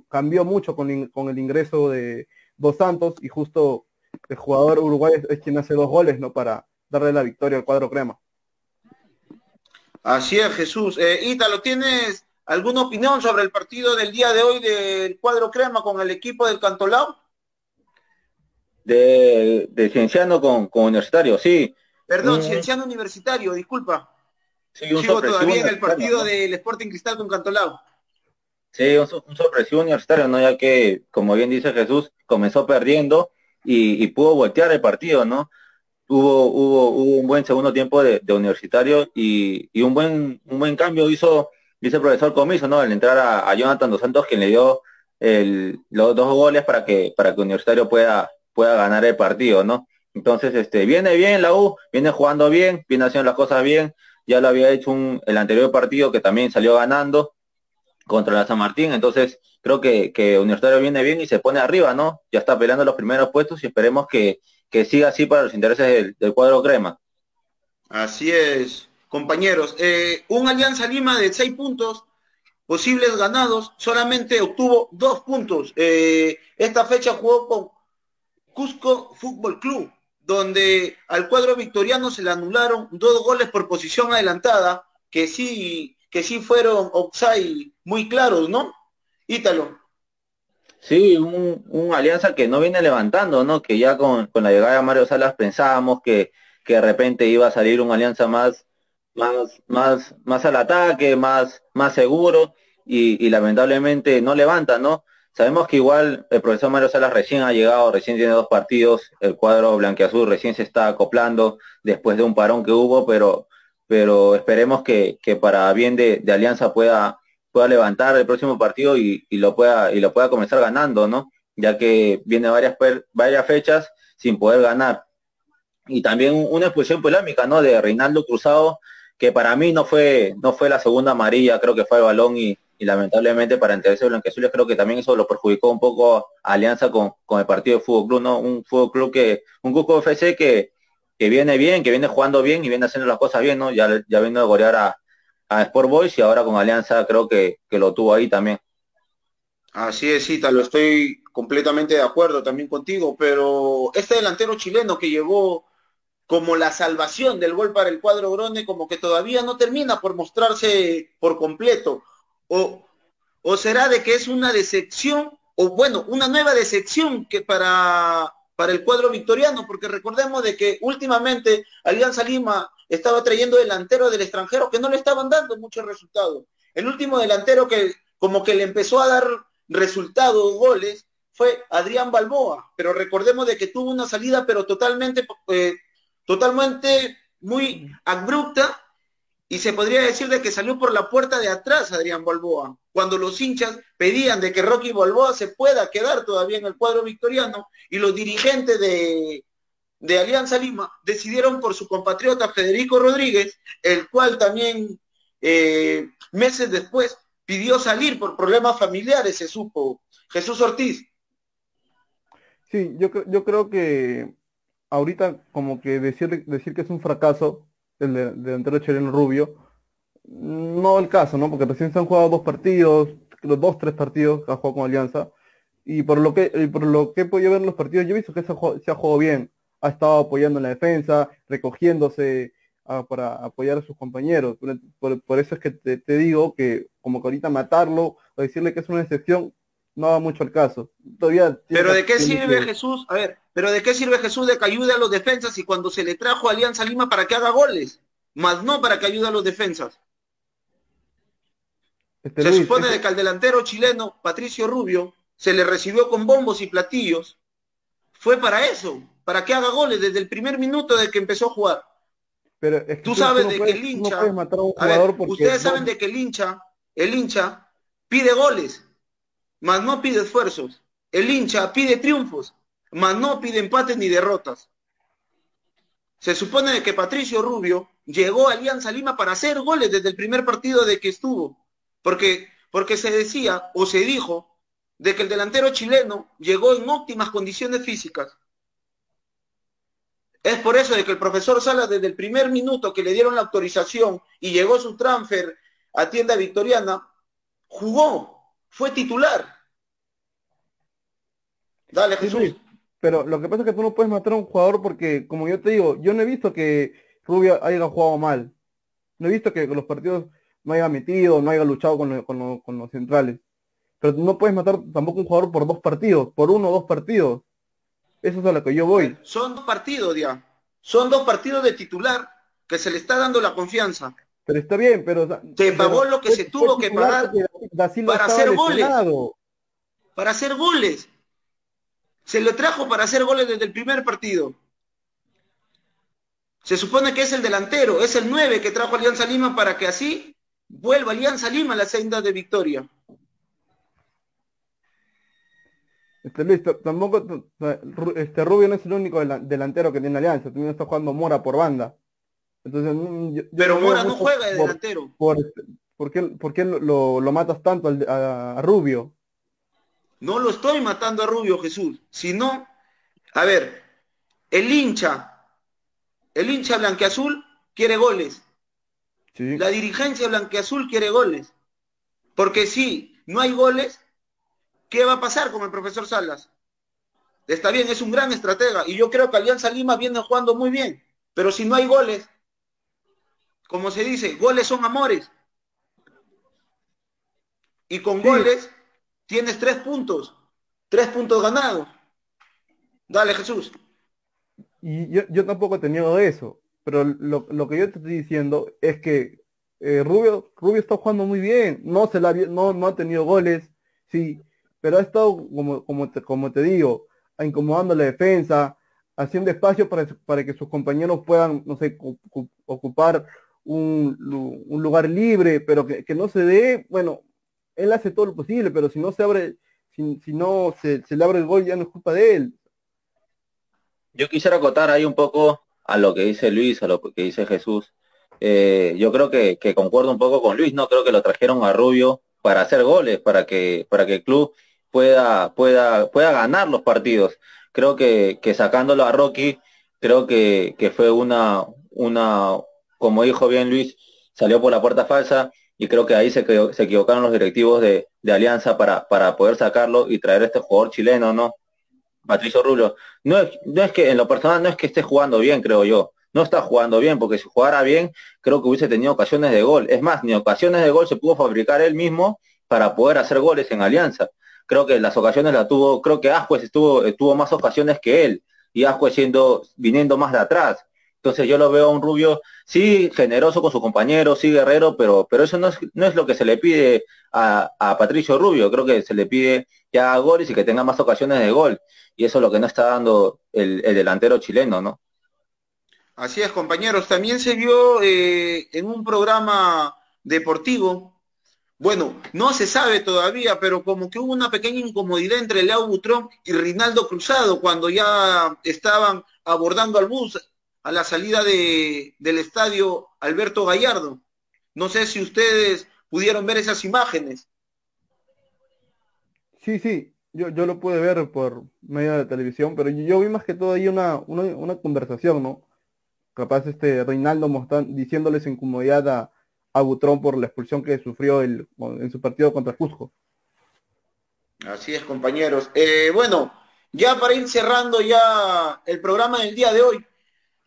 S2: cambió mucho con, el ingreso de Dos Santos y justo el jugador uruguayo es, quien hace dos goles, ¿no? Para darle la victoria al cuadro crema.
S1: Así es, Jesús. Eh, Ítalo, ¿tienes alguna opinión sobre el partido del día de hoy del cuadro crema con el equipo del Cantolao?
S3: De, de Cienciano con, Universitario, sí.
S1: Perdón, mm. Cienciano Universitario, disculpa. Sí, un Sigo todavía en el partido del Sporting Cristal con Cantolao.
S3: Sí, un, sorpresivo universitario, ¿no? Ya que, como bien dice Jesús, comenzó perdiendo y, pudo voltear el partido, ¿no? Hubo, hubo, un buen segundo tiempo de, universitario y, un buen un buen cambio hizo, dice el profesor Comiso, ¿no? Al entrar a, Jonathan Dos Santos, quien le dio los dos goles para que, para que Universitario pueda, pueda ganar el partido, ¿no? Entonces, este, viene bien la U, viene jugando bien, viene haciendo las cosas bien, ya lo había hecho un, el anterior partido que también salió ganando contra la San Martín, entonces creo que, que Universitario viene bien y se pone arriba, ¿no? Ya está peleando los primeros puestos y esperemos que, siga así para los intereses del, cuadro crema.
S1: Así es, compañeros. Eh, un Alianza Lima de seis puntos posibles ganados, solamente obtuvo dos puntos. Eh, esta fecha jugó con Cusco Fútbol Club donde al cuadro victoriano se le anularon dos goles por posición adelantada, que sí, que sí fueron muy claros, ¿no? Ítalo.
S3: Sí, un, alianza que no viene levantando, ¿no? Que ya con, la llegada de Mario Salas pensábamos que, que, de repente iba a salir un alianza más, más, más, más al ataque, más, más seguro, y, y lamentablemente no levanta, ¿no? Sabemos que igual el profesor Mario Salas recién ha llegado, recién tiene dos partidos, el cuadro blanqueazul recién se está acoplando después de un parón que hubo, pero, pero esperemos que, para bien de, Alianza pueda, pueda levantar el próximo partido y, lo pueda, y lo pueda comenzar ganando, ¿no? Ya que viene varias, varias fechas sin poder ganar. Y también una expulsión polémica, ¿no? De Reinaldo Cruzado, que para mí no fue, no fue la segunda amarilla, creo que fue el balón y, y lamentablemente para intereses blanqueazules creo que también eso lo perjudicó un poco a Alianza con, con el partido de Fútbol Club, ¿no? Un Fútbol Club que, un Cusco FC que, que viene bien, que viene jugando bien y viene haciendo las cosas bien, ¿no? Ya, ya vino a golear a, a Sport Boys y ahora con Alianza creo que, que lo tuvo ahí también.
S1: Así es, Cita, lo estoy completamente de acuerdo también contigo, pero este delantero chileno que llegó como la salvación del gol para el cuadro Grone, como que todavía no termina por mostrarse por completo o, será de que es una decepción o bueno, una nueva decepción que para, para el cuadro victoriano, porque recordemos de que últimamente Alianza Lima estaba trayendo delantero del extranjero que no le estaban dando muchos resultados. El último delantero que como que le empezó a dar resultados, goles, fue Adrián Balboa, pero recordemos de que tuvo una salida pero totalmente, eh, totalmente muy abrupta y se podría decir de que salió por la puerta de atrás Adrián Balboa, cuando los hinchas pedían de que Rocky Balboa se pueda quedar todavía en el cuadro victoriano y los dirigentes de, de Alianza Lima decidieron por su compatriota Federico Rodríguez, el cual también eh, meses después pidió salir por problemas familiares, se supo. Jesús Ortiz.
S2: Sí, yo, yo creo que ahorita como que decir, decir que es un fracaso el delantero chileno Rubio, no el caso, ¿no? Porque recién se han jugado dos partidos, los dos, tres partidos que ha jugado con Alianza, y por lo que, por lo que he podido ver en los partidos, yo he visto que se, ha jugado bien, ha estado apoyando en la defensa, recogiéndose ah, para apoyar a sus compañeros. Por, eso es que te, digo que como que ahorita matarlo o decirle que es una excepción, no va mucho al caso. Todavía
S1: pero de qué sirve Jesús, a ver, pero de qué sirve Jesús de que ayude a los defensas y cuando se le trajo a Alianza Lima para que haga goles, más no para que ayude a los defensas. Este se supone este de que al delantero chileno, Patricio Rubio, se le recibió con bombos y platillos. Fue para eso, para que haga goles desde el primer minuto de que empezó a jugar. Pero tú sabes de que el hincha, ustedes saben de que el hincha, el hincha pide goles mas no pide esfuerzos. El hincha pide triunfos, mas no pide empates ni derrotas. Se supone que Patricio Rubio llegó a Alianza Lima para hacer goles desde el primer partido de que estuvo, porque, porque se decía o se dijo de que el delantero chileno llegó en óptimas condiciones físicas. Es por eso de que el profesor Sala desde el primer minuto que le dieron la autorización y llegó su transfer a tienda victoriana, jugó, fue titular. Dale, Jesús.
S2: Pero lo que pasa es que tú no puedes matar a un jugador porque, como yo te digo, yo no he visto que Rubio haya jugado mal. No he visto que los partidos no haya metido, no haya luchado con, con, los centrales. Pero no puedes matar tampoco a un jugador por dos partidos, por uno o dos partidos. Eso es a lo que yo voy.
S1: Son dos partidos ya. Son dos partidos de titular que se le está dando la confianza.
S2: Pero está bien, pero...
S1: Se pagó lo que se tuvo que pagar para hacer goles. Para hacer goles. Se lo trajo para hacer goles desde el primer partido. Se supone que es el delantero, es el 9 que trajo Alianza Lima para que así vuelva Alianza Lima a la senda de victoria.
S2: Este Luis, tampoco este Rubio no es el único delantero que tiene Alianza, también está jugando Mora por banda.
S1: Entonces, Pero Mora no juega de delantero.
S2: Por, por, qué, lo, matas tanto a, Rubio?
S1: No lo estoy matando a Rubio, Jesús. Sino, a ver, el hincha, el hincha blanqueazul quiere goles. La dirigencia blanqueazul quiere goles. Porque si no hay goles, ¿qué va a pasar con el profesor Salas? Está bien, es un gran estratega y yo creo que Alianza Lima viene jugando muy bien. Pero si no hay goles, como se dice, goles son amores. Y con goles tienes tres puntos, tres puntos ganados. Dale, Jesús.
S2: Y yo, tampoco he tenido eso, pero lo, que yo te estoy diciendo es que eh, Rubio, Rubio está jugando muy bien, no, se la, no, no ha tenido goles, sí, pero ha estado, como, como, te, como te digo, incomodando la defensa, haciendo espacio para, para que sus compañeros puedan, no sé, ocupar un, lugar libre, pero que, no se dé, bueno, él hace todo lo posible, pero si no se abre, si, no se, le abre el gol ya no es culpa de él.
S3: Yo quisiera acotar ahí un poco a lo que dice Luis, a lo que dice Jesús. Eh, yo creo que, concuerdo un poco con Luis, no creo que lo trajeron a Rubio para hacer goles, para que, para que el club pueda, pueda, pueda ganar los partidos. Creo que, que sacándolo a Rocky, creo que, que fue una, una, como dijo bien Luis, salió por la puerta falsa y creo que ahí se, se equivocaron los directivos de, Alianza para, para poder sacarlo y traer a este jugador chileno, ¿no? Patricio Rubio. No es, no es que en lo personal no es que esté jugando bien, creo yo. No está jugando bien, porque si jugara bien, creo que hubiese tenido ocasiones de gol. Es más, ni ocasiones de gol se pudo fabricar él mismo para poder hacer goles en Alianza. creo que las ocasiones la tuvo, creo que Ascuez estuvo, tuvo más ocasiones que él, y Ascuez siendo, viniendo más de atrás. Entonces yo lo veo a un Rubio, sí, generoso con su compañero, sí, guerrero, pero, pero eso no es, no es lo que se le pide a, a Patricio Rubio, creo que se le pide que haga goles y que tenga más ocasiones de gol. Y eso es lo que no está dando el, el delantero chileno, ¿no?
S1: Así es, compañeros. También se vio eh, en un programa deportivo, bueno, no se sabe todavía, pero como que hubo una pequeña incomodidad entre Leo Butrón y Rinaldo Cruzado cuando ya estaban abordando al bus a la salida de, del estadio Alberto Gallardo. No sé si ustedes pudieron ver esas imágenes.
S2: Sí, sí, yo, yo lo pude ver por medio de la televisión, pero yo vi más que todo ahí una, una, una conversación, ¿no? Capaz este Reinaldo mostrando, diciéndole su incomodidad a, a Butrón por la expulsión que sufrió el, en su partido contra Cusco.
S1: Así es, compañeros. Eh, bueno, ya para ir cerrando ya el programa del día de hoy,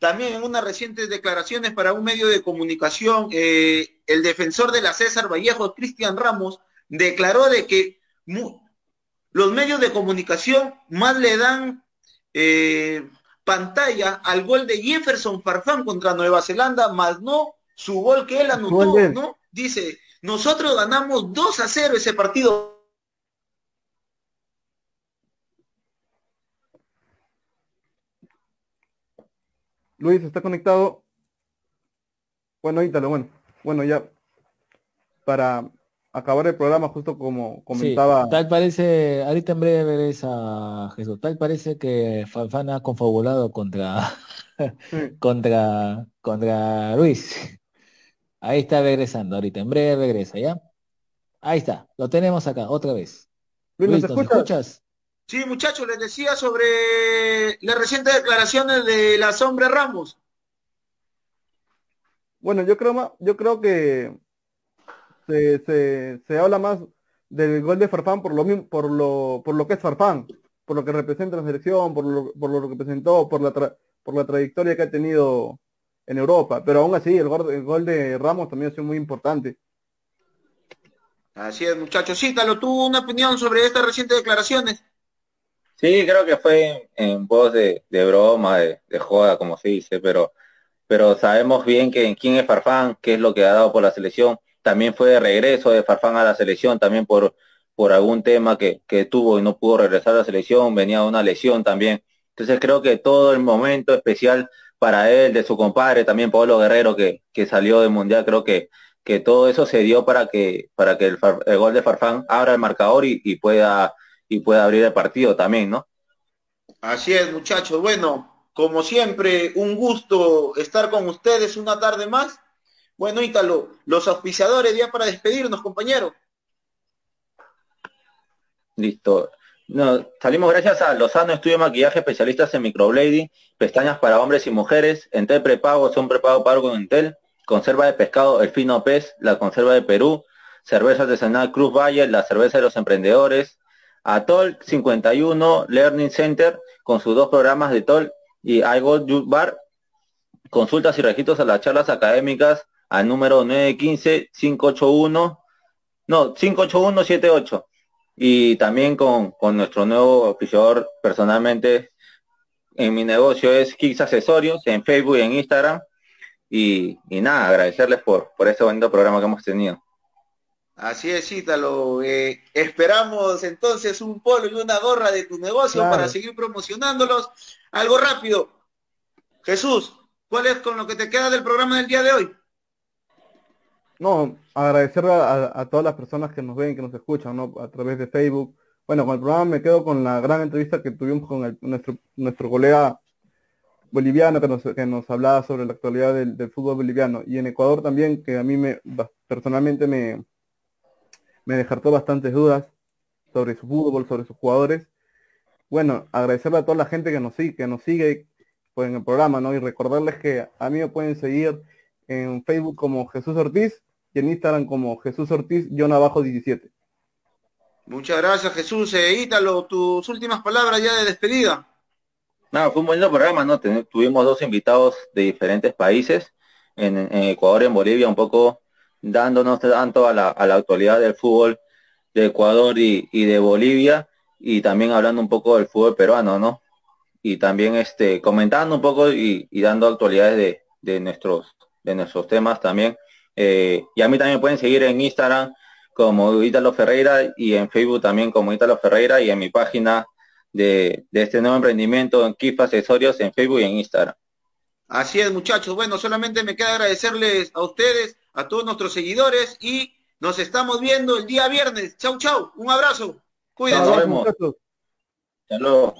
S1: también en unas recientes declaraciones para un medio de comunicación, eh, el defensor de la César Vallejo, Cristian Ramos, declaró de que los medios de comunicación más le dan eh, pantalla al gol de Jefferson Farfán contra Nueva Zelanda, más no su gol que él anotó, ¿no? Dice, nosotros ganamos 2 a 0 ese partido.
S2: Luis, ¿está conectado? Bueno, Ítalo, bueno. Bueno, ya para acabar el programa, justo como comentaba.
S5: tal parece, ahorita en breve veréis a Jesús, tal parece que Falfana ha confabulado contra, contra, contra Luis. Ahí está regresando ahorita, en breve regresa, ¿ya? Ahí está, lo tenemos acá, otra vez.
S1: Luis, ¿me escuchas? Sí, muchachos, les decía sobre las recientes declaraciones de la sombra Ramos.
S2: Bueno, yo creo, yo creo que se, se, habla más del gol de Farfán por lo, por lo, por lo que es Farfán, por lo que representa la selección, por lo, por lo que presentó, por la, por la trayectoria que ha tenido en Europa. Pero aún así, el gol, el gol de Ramos también ha sido muy importante.
S1: Así es, muchachos. Sí, Talo, ¿tuvo una opinión sobre estas recientes declaraciones?
S3: Sí, creo que fue en, voz de, broma, de, de, joda, como se dice, pero, pero sabemos bien que quién es Farfán, qué es lo que ha dado por la selección también fue de regreso de Farfán a la selección, también por, por algún tema que, que tuvo y no pudo regresar a la selección, venía de una lesión también. Entonces creo que todo el momento especial para él, de su compadre, también Pablo Guerrero, que, que salió del Mundial, creo que, que todo eso se dio para que, para que el, gol de Farfán abra el marcador y, y, pueda, y pueda abrir el partido también, ¿no?
S1: Así es, muchachos. Bueno, como siempre, un gusto estar con ustedes una tarde más bueno, Ítalo, los auspiciadores ya para despedirnos, compañero.
S3: Listo. No, salimos gracias a Lozano Estudio de Maquillaje, especialistas en microblading, pestañas para hombres y mujeres, Entel prepago, son prepago pago con Entel, conserva de pescado, el fino pez, la conserva de Perú, cerveza artesanal Cruz Valle, la cerveza de los emprendedores, Atol 51 Learning Center, con sus dos programas de TOL y iGold Bar, consultas y registros a las charlas académicas al número 915-581, no, 58178. Y también con, con nuestro nuevo oficiador personalmente en mi negocio es Kicks Accesorios en Facebook y en Instagram. Y, y nada, agradecerles por, por este bonito programa que hemos tenido.
S1: Así es, Ítalo. Eh, esperamos entonces un polo y una gorra de tu negocio para seguir promocionándolos. Algo rápido. Jesús, ¿cuál es con lo que te queda del programa del día de hoy?
S2: No, agradecer a, todas las personas que nos ven, que nos escuchan, ¿no? A través de Facebook. Bueno, con el programa me quedo con la gran entrevista que tuvimos con nuestro, nuestro colega boliviano que nos, que nos hablaba sobre la actualidad del, fútbol boliviano. Y en Ecuador también, que a mí me personalmente me, me descartó bastantes dudas sobre su fútbol, sobre sus jugadores. Bueno, agradecerle a toda la gente que nos sigue, que nos sigue pues, en el programa, ¿no? Y recordarles que a mí me pueden seguir en Facebook como Jesús Ortiz y en Instagram como Jesús Ortiz, abajo 17.
S1: Muchas gracias Jesús. Eh, Ítalo, tus últimas palabras ya de despedida.
S3: No, fue un buen programa, ¿no? tuvimos dos invitados de diferentes países, en, Ecuador y en Bolivia, un poco dándonos tanto a la, a la actualidad del fútbol de Ecuador y, de Bolivia, y también hablando un poco del fútbol peruano, ¿no? Y también este, comentando un poco y, dando actualidades de, de, nuestros, de nuestros temas también. Eh, y a mí también pueden seguir en Instagram como Ítalo Ferreira y en Facebook también como Ítalo Ferreira y en mi página de, de este nuevo emprendimiento en KIF Accesorios en Facebook y en Instagram.
S1: Así es, muchachos. Bueno, solamente me queda agradecerles a ustedes, a todos nuestros seguidores y nos estamos viendo el día viernes. Chau, chau. Un abrazo. Cuídense. Nos vemos. Hasta luego.